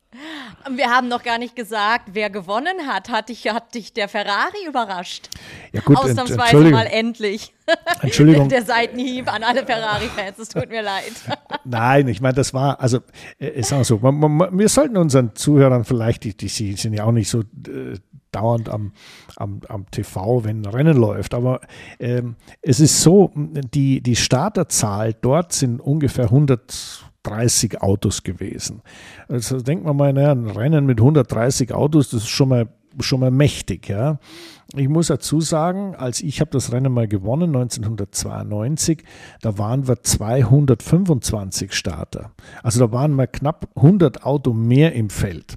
Wir haben noch gar nicht gesagt, wer gewonnen hat. Hat dich, hat dich der Ferrari überrascht? Ja gut, Ausnahmsweise mal endlich. Entschuldigung. Der, Seitenhieb an alle Ferrari-Fans, es tut mir leid. Nein, ich meine, das war, also äh, ist auch so, man, man, wir sollten unseren Zuhörern vielleicht, die, die sind ja auch nicht so äh, dauernd am, am, am TV, wenn ein Rennen läuft. Aber ähm, es ist so, die, die Starterzahl dort sind ungefähr 100 130 Autos gewesen. Also denkt man mal, naja, ein Rennen mit 130 Autos, das ist schon mal, schon mal mächtig. Ja. Ich muss dazu sagen, als ich habe das Rennen mal gewonnen, 1992, da waren wir 225 Starter. Also da waren mal knapp 100 Auto mehr im Feld.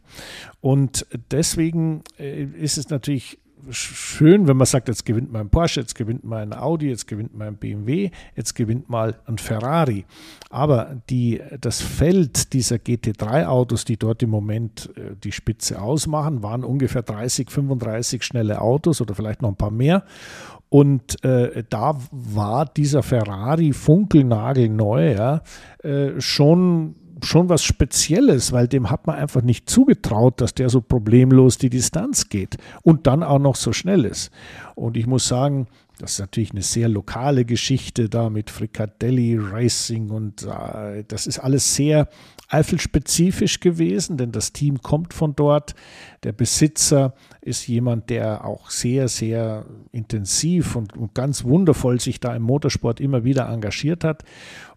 Und deswegen äh, ist es natürlich schön, wenn man sagt, jetzt gewinnt mal ein Porsche, jetzt gewinnt mal ein Audi, jetzt gewinnt mal ein BMW, jetzt gewinnt mal ein Ferrari. Aber die, das Feld dieser GT3-Autos, die dort im Moment äh, die Spitze ausmachen, waren ungefähr 30, 35 schnelle Autos oder vielleicht noch ein paar mehr. Und äh, da war dieser Ferrari funkelnagelneu, ja, äh, schon schon was Spezielles, weil dem hat man einfach nicht zugetraut, dass der so problemlos die Distanz geht und dann auch noch so schnell ist. Und ich muss sagen, das ist natürlich eine sehr lokale Geschichte da mit Fricadelli Racing und äh, das ist alles sehr eifelspezifisch gewesen, denn das Team kommt von dort. Der Besitzer ist jemand, der auch sehr, sehr intensiv und, und ganz wundervoll sich da im Motorsport immer wieder engagiert hat.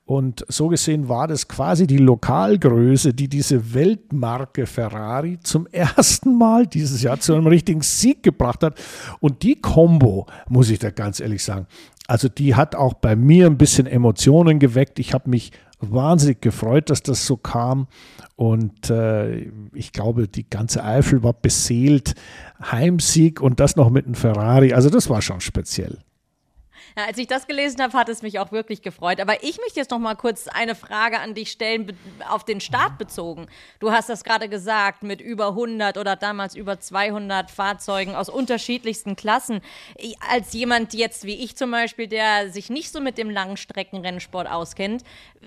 Und so gesehen war das quasi die Lokalgröße, die diese Weltmarke Ferrari zum ersten Mal dieses Jahr zu einem richtigen Sieg gebracht hat. Und die Combo, muss ich da ganz ehrlich sagen, also die hat auch bei mir ein bisschen Emotionen geweckt. Ich habe mich wahnsinnig gefreut, dass das so kam. Und äh, ich glaube, die ganze Eifel war beseelt. Heimsieg und das noch mit einem Ferrari. Also das war schon speziell. Ja, als ich das gelesen habe, hat es mich auch wirklich gefreut. Aber ich möchte jetzt noch mal kurz eine Frage an dich stellen, auf den Start bezogen. Du hast das gerade gesagt, mit über 100 oder damals über 200 Fahrzeugen aus unterschiedlichsten Klassen. Als jemand jetzt wie ich zum Beispiel, der sich nicht so mit dem Langstreckenrennsport auskennt,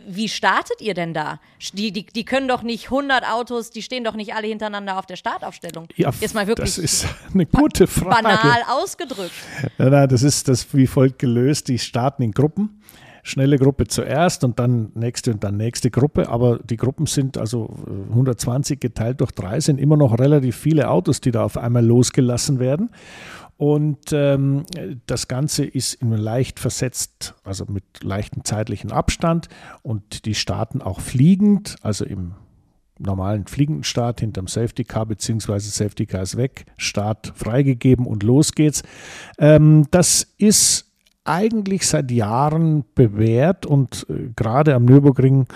wie startet ihr denn da? Die, die, die können doch nicht 100 Autos, die stehen doch nicht alle hintereinander auf der Startaufstellung. Ja, jetzt mal wirklich das ist eine gute Frage. Banal ausgedrückt. Ja, das ist das wie folgt gelöst. Die starten in Gruppen. schnelle Gruppe zuerst und dann nächste und dann nächste Gruppe. Aber die Gruppen sind also 120 geteilt durch drei, sind immer noch relativ viele Autos, die da auf einmal losgelassen werden. Und ähm, das Ganze ist leicht versetzt, also mit leichtem zeitlichen Abstand. Und die starten auch fliegend, also im normalen fliegenden Start hinterm Safety Car, beziehungsweise Safety Car ist weg, Start freigegeben und los geht's. Ähm, das ist eigentlich seit Jahren bewährt und äh, gerade am Nürburgring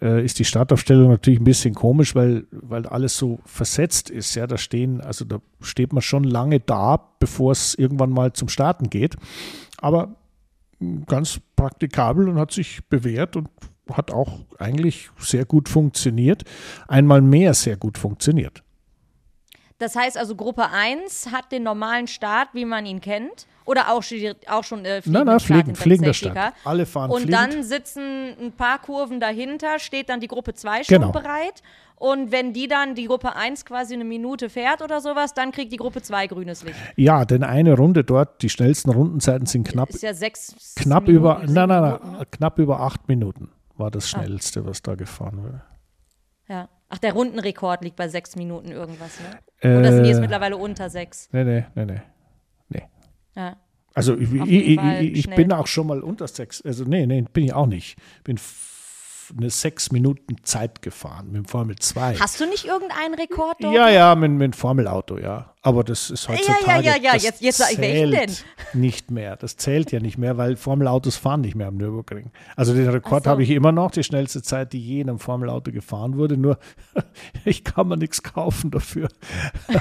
äh, ist die Startaufstellung natürlich ein bisschen komisch, weil, weil alles so versetzt ist. Ja, da stehen, also da steht man schon lange da, bevor es irgendwann mal zum Starten geht. Aber hm, ganz praktikabel und hat sich bewährt und hat auch eigentlich sehr gut funktioniert. Einmal mehr sehr gut funktioniert. Das heißt also, Gruppe 1 hat den normalen Start, wie man ihn kennt. Oder auch, auch schon äh, fliegender nein, nein, fliegen, fliegender Start. Alle fahren Und fliegend. dann sitzen ein paar Kurven dahinter, steht dann die Gruppe 2 schon genau. bereit. Und wenn die dann, die Gruppe 1 quasi eine Minute fährt oder sowas, dann kriegt die Gruppe 2 grünes Licht. Ja, denn eine Runde dort, die schnellsten Rundenzeiten sind knapp. Ist ja sechs knapp Minuten, über, nein, nein, nein, Minuten, ne? knapp über acht Minuten war das ah. schnellste, ah. was da gefahren wurde. Ja. Ach, der Rundenrekord liegt bei sechs Minuten irgendwas, ne? Äh, Oder sind die jetzt mittlerweile unter sechs? Nee, nee, nee, nee. nee. Ja. Also ich, ich, ich, ich bin auch schon mal unter sechs. Also nee, nee, bin ich auch nicht. Bin eine sechs Minuten Zeit gefahren mit dem Formel 2. Hast du nicht irgendeinen Rekord dort? Ja, ja, mit, mit dem Formel-Auto, ja. Aber das ist heutzutage. Ja, ja, ja, ja. jetzt, jetzt ich welchen denn? Nicht mehr. Das zählt ja nicht mehr, weil Formel-Autos fahren nicht mehr am Nürburgring. Also den Rekord so. habe ich immer noch, die schnellste Zeit, die je in einem Formel-Auto gefahren wurde. Nur ich kann mir nichts kaufen dafür.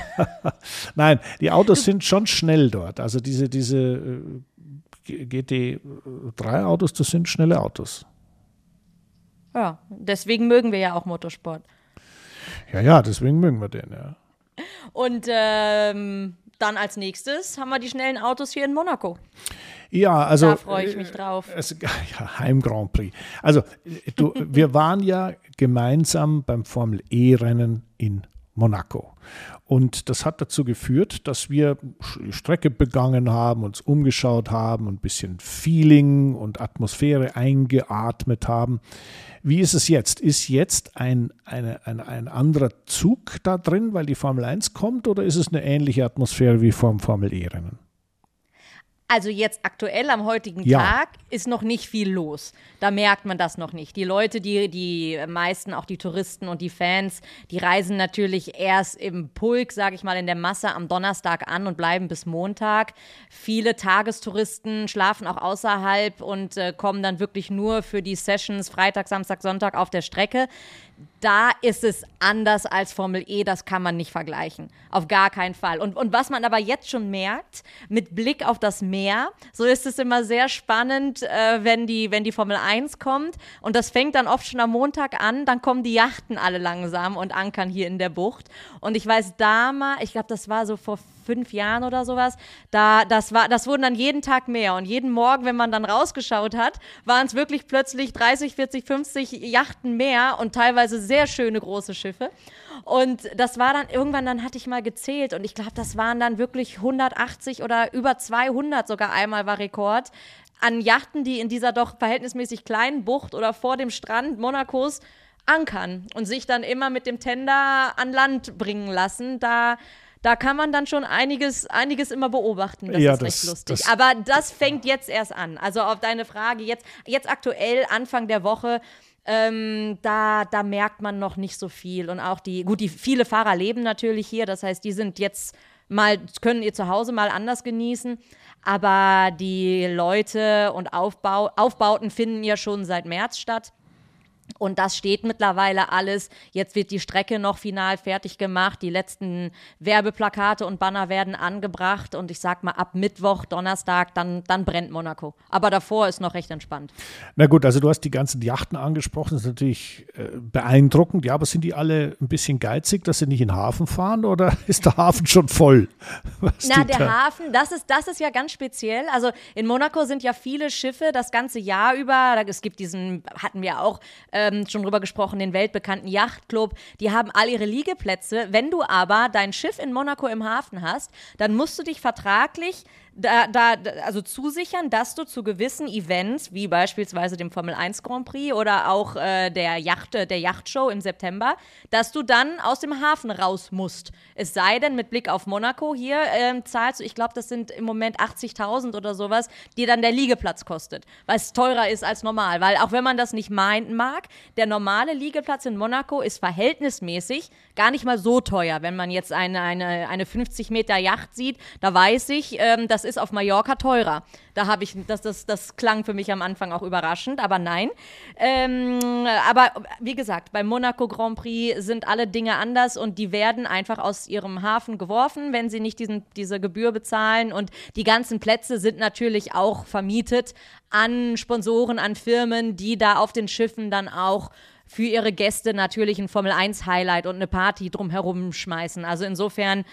Nein, die Autos sind schon schnell dort. Also diese, diese äh, GT3-Autos, das sind schnelle Autos. Ja, deswegen mögen wir ja auch Motorsport. Ja, ja, deswegen mögen wir den, ja. Und ähm, dann als nächstes haben wir die schnellen Autos hier in Monaco. Ja, also. Da freue ich mich drauf. Es, ja, Heim Grand Prix. Also, du, wir waren ja gemeinsam beim Formel E-Rennen in Monaco. Und das hat dazu geführt, dass wir Strecke begangen haben, uns umgeschaut haben, ein bisschen Feeling und Atmosphäre eingeatmet haben. Wie ist es jetzt? Ist jetzt ein, eine, ein, ein anderer Zug da drin, weil die Formel 1 kommt, oder ist es eine ähnliche Atmosphäre wie vom Formel E-Rennen? Also jetzt aktuell am heutigen ja. Tag ist noch nicht viel los. Da merkt man das noch nicht. Die Leute, die, die meisten, auch die Touristen und die Fans, die reisen natürlich erst im Pulk, sage ich mal, in der Masse am Donnerstag an und bleiben bis Montag. Viele Tagestouristen schlafen auch außerhalb und äh, kommen dann wirklich nur für die Sessions Freitag, Samstag, Sonntag auf der Strecke da ist es anders als Formel E, das kann man nicht vergleichen. Auf gar keinen Fall. Und, und was man aber jetzt schon merkt, mit Blick auf das Meer, so ist es immer sehr spannend, äh, wenn, die, wenn die Formel 1 kommt. Und das fängt dann oft schon am Montag an, dann kommen die Yachten alle langsam und ankern hier in der Bucht. Und ich weiß damals, ich glaube, das war so vor fünf Jahren oder sowas, da, das war, das wurden dann jeden Tag mehr. Und jeden Morgen, wenn man dann rausgeschaut hat, waren es wirklich plötzlich 30, 40, 50 Yachten mehr und teilweise sehr schöne große Schiffe. Und das war dann irgendwann, dann hatte ich mal gezählt und ich glaube, das waren dann wirklich 180 oder über 200 sogar einmal war Rekord an Yachten, die in dieser doch verhältnismäßig kleinen Bucht oder vor dem Strand Monacos ankern und sich dann immer mit dem Tender an Land bringen lassen. Da da kann man dann schon einiges, einiges immer beobachten. Das ja, ist das, recht lustig. Das, Aber das fängt jetzt erst an. Also auf deine Frage, jetzt, jetzt aktuell, Anfang der Woche, ähm, da, da merkt man noch nicht so viel. Und auch die, gut, die viele Fahrer leben natürlich hier, das heißt, die sind jetzt mal, können ihr Zuhause mal anders genießen. Aber die Leute und Aufbau, Aufbauten finden ja schon seit März statt. Und das steht mittlerweile alles. Jetzt wird die Strecke noch final fertig gemacht. Die letzten Werbeplakate und Banner werden angebracht. Und ich sag mal, ab Mittwoch, Donnerstag, dann, dann brennt Monaco. Aber davor ist noch recht entspannt. Na gut, also du hast die ganzen Yachten angesprochen. Das ist natürlich äh, beeindruckend. Ja, aber sind die alle ein bisschen geizig, dass sie nicht in den Hafen fahren? Oder ist der Hafen schon voll? Was Na, der da? Hafen, das ist, das ist ja ganz speziell. Also in Monaco sind ja viele Schiffe das ganze Jahr über. Es gibt diesen, hatten wir auch. Äh, ähm, schon drüber gesprochen, den weltbekannten Yachtclub. Die haben all ihre Liegeplätze. Wenn du aber dein Schiff in Monaco im Hafen hast, dann musst du dich vertraglich da, da, also zusichern, dass du zu gewissen Events, wie beispielsweise dem Formel 1 Grand Prix oder auch äh, der Yacht, der Yachtshow im September, dass du dann aus dem Hafen raus musst. Es sei denn, mit Blick auf Monaco hier ähm, zahlst du, ich glaube, das sind im Moment 80.000 oder sowas, die dann der Liegeplatz kostet, weil es teurer ist als normal. Weil auch wenn man das nicht meinen mag, der normale Liegeplatz in Monaco ist verhältnismäßig gar nicht mal so teuer. Wenn man jetzt eine, eine, eine 50 Meter Yacht sieht, da weiß ich, ähm, das ist auf Mallorca teurer. Da habe ich, das, das, das klang für mich am Anfang auch überraschend, aber nein. Ähm, aber wie gesagt, beim Monaco Grand Prix sind alle Dinge anders und die werden einfach aus ihrem Hafen geworfen, wenn sie nicht diesen, diese Gebühr bezahlen. Und die ganzen Plätze sind natürlich auch vermietet an Sponsoren, an Firmen, die da auf den Schiffen dann auch für ihre Gäste natürlich ein Formel 1 Highlight und eine Party drumherum schmeißen. Also insofern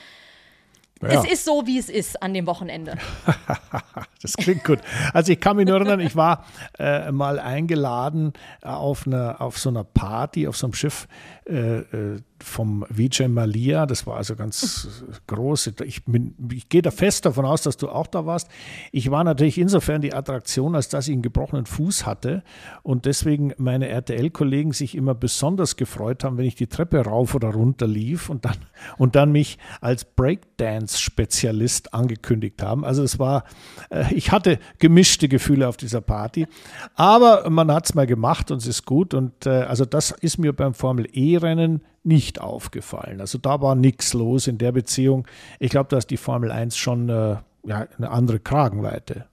ja. Es ist so, wie es ist an dem Wochenende. das klingt gut. Also ich kann mich nur erinnern, ich war äh, mal eingeladen auf, eine, auf so einer Party, auf so einem Schiff äh, äh vom Vijay Malia. Das war also ganz groß. Ich, bin, ich gehe da fest davon aus, dass du auch da warst. Ich war natürlich insofern die Attraktion, als dass ich einen gebrochenen Fuß hatte und deswegen meine RTL-Kollegen sich immer besonders gefreut haben, wenn ich die Treppe rauf oder runter lief und dann, und dann mich als Breakdance-Spezialist angekündigt haben. Also es war, äh, ich hatte gemischte Gefühle auf dieser Party, aber man hat es mal gemacht und es ist gut und äh, also das ist mir beim Formel E-Rennen nicht aufgefallen. Also da war nichts los in der Beziehung. Ich glaube, da ist die Formel 1 schon äh, ja, eine andere Kragenweite.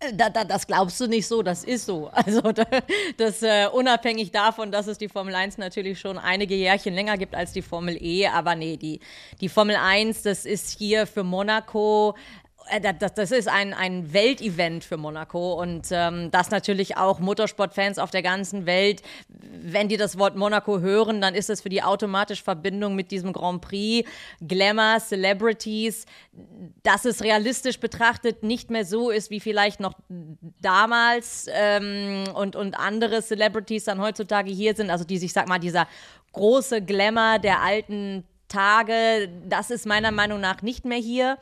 Äh, da, da, das glaubst du nicht so, das ist so. Also das äh, unabhängig davon, dass es die Formel 1 natürlich schon einige Jährchen länger gibt als die Formel E, aber nee, die, die Formel 1, das ist hier für Monaco das, das ist ein, ein Weltevent für Monaco und ähm, das natürlich auch Motorsportfans auf der ganzen Welt, wenn die das Wort Monaco hören, dann ist es für die automatisch Verbindung mit diesem Grand Prix, Glamour, Celebrities, dass es realistisch betrachtet nicht mehr so ist wie vielleicht noch damals ähm, und, und andere Celebrities dann heutzutage hier sind, also die, ich sag mal, dieser große Glamour der alten Tage, das ist meiner Meinung nach nicht mehr hier.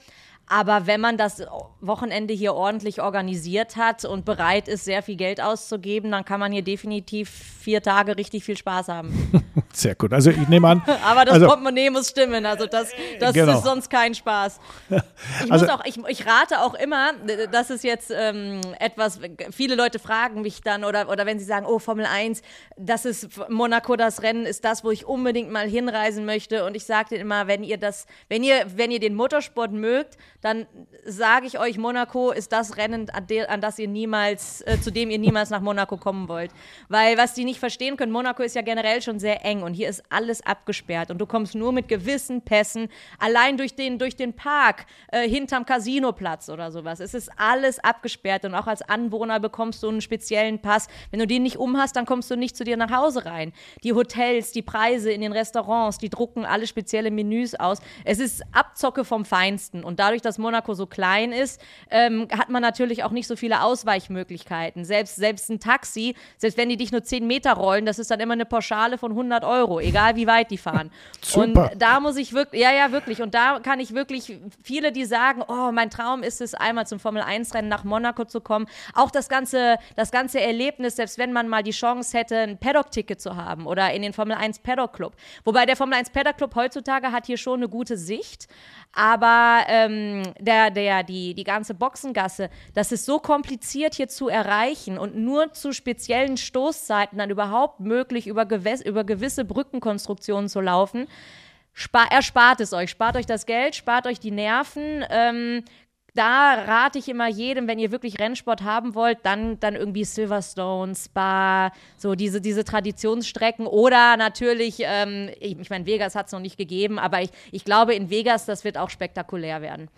Aber wenn man das Wochenende hier ordentlich organisiert hat und bereit ist, sehr viel Geld auszugeben, dann kann man hier definitiv vier Tage richtig viel Spaß haben. Sehr gut. Also ich nehme an. Aber das also, Portemonnaie muss stimmen. Also das, das genau. ist sonst kein Spaß. Ich, also, auch, ich, ich, rate auch immer, das ist jetzt ähm, etwas, viele Leute fragen mich dann oder, oder wenn sie sagen, oh, Formel 1, das ist Monaco, das Rennen ist das, wo ich unbedingt mal hinreisen möchte. Und ich sage denen immer, wenn ihr das, wenn ihr, wenn ihr den Motorsport mögt, dann sage ich euch, Monaco ist das Rennen, an, de, an das ihr niemals, äh, zu dem ihr niemals nach Monaco kommen wollt. Weil was die nicht verstehen können, Monaco ist ja generell schon sehr eng und hier ist alles abgesperrt und du kommst nur mit gewissen Pässen allein durch den, durch den Park äh, hinterm Casinoplatz oder sowas. Es ist alles abgesperrt und auch als Anwohner bekommst du einen speziellen Pass. Wenn du den nicht um hast, dann kommst du nicht zu dir nach Hause rein. Die Hotels, die Preise in den Restaurants, die drucken alle spezielle Menüs aus. Es ist Abzocke vom Feinsten und dadurch, dass Monaco so klein ist, ähm, hat man natürlich auch nicht so viele Ausweichmöglichkeiten. Selbst, selbst ein Taxi, selbst wenn die dich nur 10 Meter rollen, das ist dann immer eine Pauschale von 100 Euro. Euro, egal wie weit die fahren. Super. Und da muss ich wirklich, ja, ja, wirklich. Und da kann ich wirklich viele, die sagen, oh, mein Traum ist es, einmal zum Formel-1-Rennen nach Monaco zu kommen. Auch das ganze, das ganze Erlebnis, selbst wenn man mal die Chance hätte, ein Paddock-Ticket zu haben oder in den Formel-1 Paddock-Club. Wobei der Formel-1 Paddock-Club heutzutage hat hier schon eine gute Sicht. Aber ähm, der, der, die, die ganze Boxengasse, das ist so kompliziert hier zu erreichen und nur zu speziellen Stoßzeiten dann überhaupt möglich, über, gewes über gewisse Brückenkonstruktionen zu laufen. Spar erspart es euch, spart euch das Geld, spart euch die Nerven, ähm, da rate ich immer jedem, wenn ihr wirklich Rennsport haben wollt, dann, dann irgendwie Silverstone, Spa, so diese, diese Traditionsstrecken oder natürlich, ähm, ich, ich meine, Vegas hat es noch nicht gegeben, aber ich, ich glaube, in Vegas, das wird auch spektakulär werden.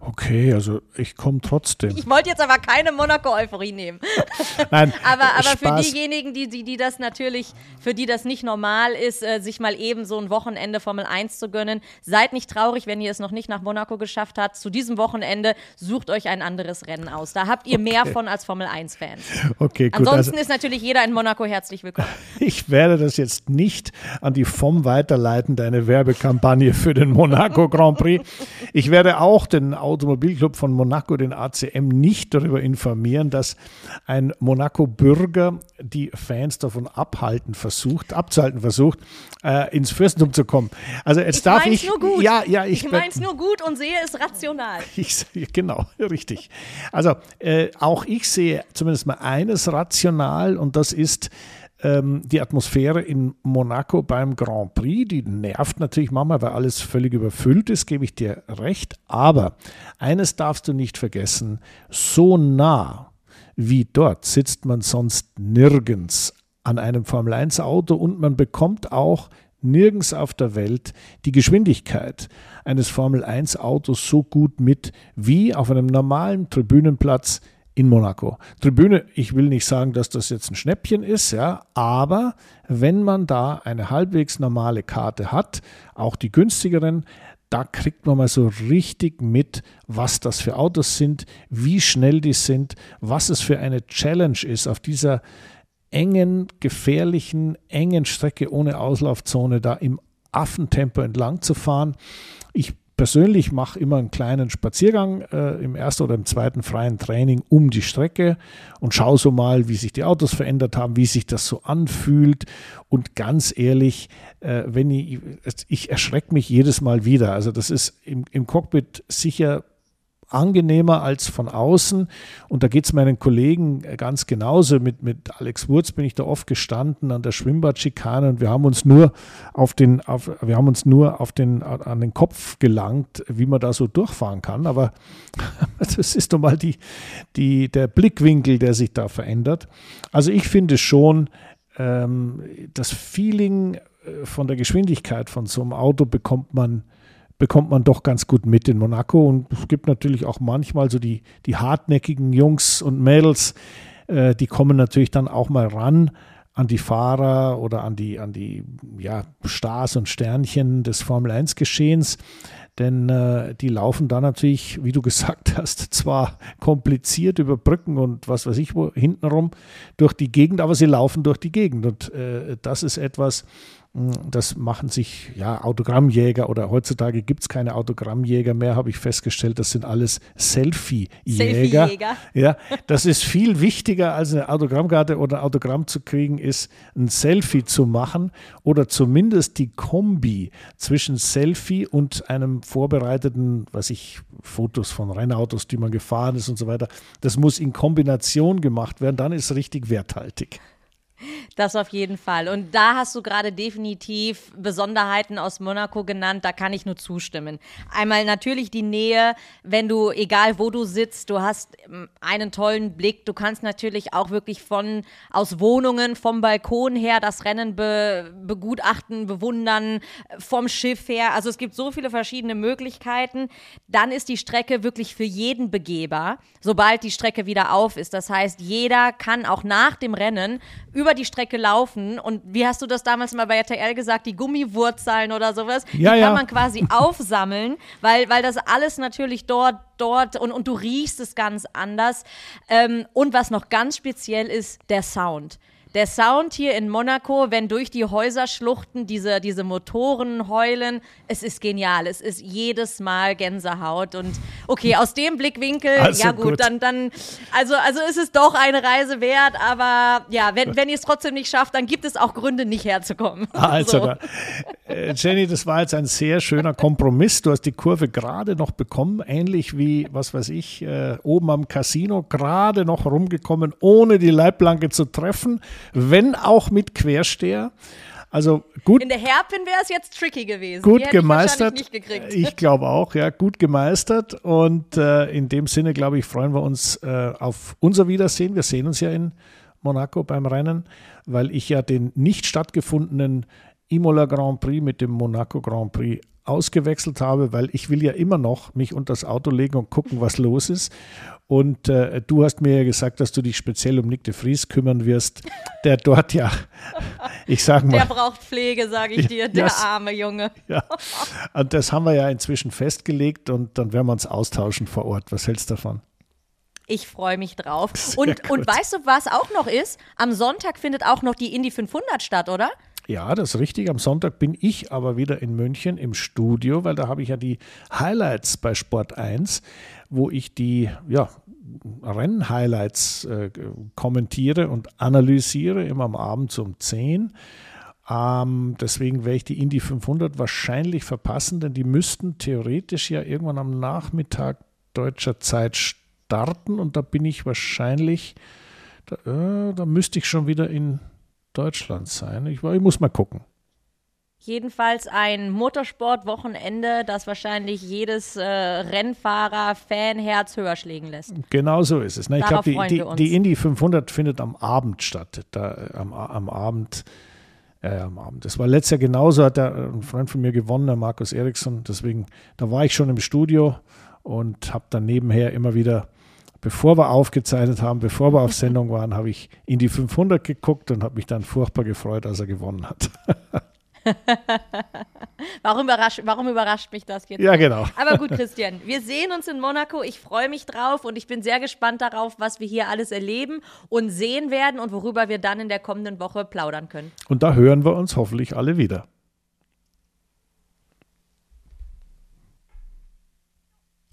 Okay, also ich komme trotzdem. Ich wollte jetzt aber keine Monaco-Euphorie nehmen. Nein, aber aber für diejenigen, die, die, die das natürlich, für die das nicht normal ist, äh, sich mal eben so ein Wochenende Formel 1 zu gönnen, seid nicht traurig, wenn ihr es noch nicht nach Monaco geschafft habt. Zu diesem Wochenende Wochenende, sucht euch ein anderes Rennen aus. Da habt ihr okay. mehr von als Formel 1-Fans. Okay, gut. Ansonsten also, ist natürlich jeder in Monaco herzlich willkommen. Ich werde das jetzt nicht an die FOM weiterleiten, deine Werbekampagne für den Monaco Grand Prix. Ich werde auch den Automobilclub von Monaco, den ACM, nicht darüber informieren, dass ein Monaco-Bürger die Fans davon abhalten versucht, abzuhalten versucht, äh, ins Fürstentum zu kommen. Also jetzt ich darf ich. Nur gut. Ja, ja, ich, ich meine es nur gut und sehe es rational. Ich, genau, richtig. Also äh, auch ich sehe zumindest mal eines rational und das ist ähm, die Atmosphäre in Monaco beim Grand Prix. Die nervt natürlich manchmal, weil alles völlig überfüllt ist, gebe ich dir recht. Aber eines darfst du nicht vergessen: so nah wie dort sitzt man sonst nirgends an einem Formel-1-Auto und man bekommt auch nirgends auf der Welt die Geschwindigkeit eines Formel-1-Autos so gut mit wie auf einem normalen Tribünenplatz in Monaco. Tribüne, ich will nicht sagen, dass das jetzt ein Schnäppchen ist, ja, aber wenn man da eine halbwegs normale Karte hat, auch die günstigeren, da kriegt man mal so richtig mit, was das für Autos sind, wie schnell die sind, was es für eine Challenge ist, auf dieser engen, gefährlichen, engen Strecke ohne Auslaufzone da im Affentempo entlang zu fahren. Ich persönlich mache immer einen kleinen Spaziergang äh, im ersten oder im zweiten freien Training um die Strecke und schaue so mal, wie sich die Autos verändert haben, wie sich das so anfühlt. Und ganz ehrlich, äh, wenn ich, ich erschrecke mich jedes Mal wieder. Also das ist im, im Cockpit sicher angenehmer als von außen. Und da geht es meinen Kollegen ganz genauso. Mit, mit Alex Wurz bin ich da oft gestanden an der Schwimmbadschikane und wir haben uns nur auf den, auf, wir haben uns nur auf den, an den Kopf gelangt, wie man da so durchfahren kann. Aber das ist doch mal die, die, der Blickwinkel, der sich da verändert. Also ich finde schon, ähm, das Feeling äh, von der Geschwindigkeit von so einem Auto bekommt man bekommt man doch ganz gut mit in Monaco. Und es gibt natürlich auch manchmal so die, die hartnäckigen Jungs und Mädels, äh, die kommen natürlich dann auch mal ran an die Fahrer oder an die, an die ja, Stars und Sternchen des Formel 1-Geschehens. Denn äh, die laufen da natürlich, wie du gesagt hast, zwar kompliziert über Brücken und was weiß ich wo hintenrum durch die Gegend, aber sie laufen durch die Gegend. Und äh, das ist etwas, das machen sich ja Autogrammjäger oder heutzutage gibt es keine Autogrammjäger mehr, habe ich festgestellt. Das sind alles Selfie-Jäger. Selfie ja, das ist viel wichtiger als eine Autogrammkarte oder ein Autogramm zu kriegen, ist ein Selfie zu machen oder zumindest die Kombi zwischen Selfie und einem vorbereiteten, was ich, Fotos von Rennautos, die man gefahren ist und so weiter. Das muss in Kombination gemacht werden, dann ist es richtig werthaltig. Das auf jeden Fall. Und da hast du gerade definitiv Besonderheiten aus Monaco genannt, da kann ich nur zustimmen. Einmal natürlich die Nähe, wenn du, egal wo du sitzt, du hast ähm, einen tollen Blick. Du kannst natürlich auch wirklich von aus Wohnungen, vom Balkon her das Rennen be, begutachten, bewundern, vom Schiff her. Also es gibt so viele verschiedene Möglichkeiten. Dann ist die Strecke wirklich für jeden begehbar, sobald die Strecke wieder auf ist. Das heißt, jeder kann auch nach dem Rennen über die Strecke laufen. Und wie hast du das damals mal bei RTL gesagt, die Gummiwurzeln oder sowas, ja, die kann ja. man quasi aufsammeln, weil, weil das alles natürlich dort, dort und, und du riechst es ganz anders. Ähm, und was noch ganz speziell ist, der Sound. Der Sound hier in Monaco, wenn durch die Häuserschluchten diese, diese Motoren heulen, es ist genial. Es ist jedes Mal Gänsehaut. Und okay, aus dem Blickwinkel, also ja gut, gut, dann, dann, also, also ist es doch eine Reise wert, aber ja, wenn, wenn ihr es trotzdem nicht schafft, dann gibt es auch Gründe, nicht herzukommen. Also, so. da, äh, Jenny, das war jetzt ein sehr schöner Kompromiss. Du hast die Kurve gerade noch bekommen, ähnlich wie, was weiß ich, äh, oben am Casino, gerade noch rumgekommen, ohne die Leitplanke zu treffen wenn auch mit Quersteher. Also gut. In der Herpin wäre es jetzt tricky gewesen. Gut gemeistert. Ich, ich glaube auch, ja, gut gemeistert. Und äh, in dem Sinne, glaube ich, freuen wir uns äh, auf unser Wiedersehen. Wir sehen uns ja in Monaco beim Rennen, weil ich ja den nicht stattgefundenen Imola Grand Prix mit dem Monaco Grand Prix ausgewechselt habe, weil ich will ja immer noch mich unter das Auto legen und gucken, was los ist. Und äh, du hast mir ja gesagt, dass du dich speziell um Nick de Vries kümmern wirst, der dort ja, ich sage mal. Der braucht Pflege, sage ich dir, der yes, arme Junge. Ja, und das haben wir ja inzwischen festgelegt und dann werden wir uns austauschen vor Ort. Was hältst du davon? Ich freue mich drauf. und, und weißt du, was auch noch ist? Am Sonntag findet auch noch die Indy 500 statt, oder? Ja, das ist richtig. Am Sonntag bin ich aber wieder in München im Studio, weil da habe ich ja die Highlights bei Sport 1, wo ich die ja, Rennhighlights äh, kommentiere und analysiere, immer am Abend um 10. Ähm, deswegen werde ich die Indy 500 wahrscheinlich verpassen, denn die müssten theoretisch ja irgendwann am Nachmittag deutscher Zeit starten und da bin ich wahrscheinlich, da, äh, da müsste ich schon wieder in Deutschland sein. Ich, ich muss mal gucken. Jedenfalls ein Motorsportwochenende, das wahrscheinlich jedes äh, Rennfahrer-Fanherz höher schlägen lässt. Genau so ist es. Ne? Ich glaube, die, die, die, Indy 500 findet am Abend statt. Da, äh, am, am Abend. Äh, am Abend. Das war letztes Jahr genauso, hat der, ein Freund von mir gewonnen, der Markus Eriksson. Deswegen, da war ich schon im Studio und habe dann nebenher immer wieder bevor wir aufgezeichnet haben, bevor wir auf Sendung waren, habe ich in die 500 geguckt und habe mich dann furchtbar gefreut, als er gewonnen hat. warum, überrascht, warum überrascht mich das jetzt? Ja, genau. Aber gut, Christian, wir sehen uns in Monaco. Ich freue mich drauf und ich bin sehr gespannt darauf, was wir hier alles erleben und sehen werden und worüber wir dann in der kommenden Woche plaudern können. Und da hören wir uns hoffentlich alle wieder.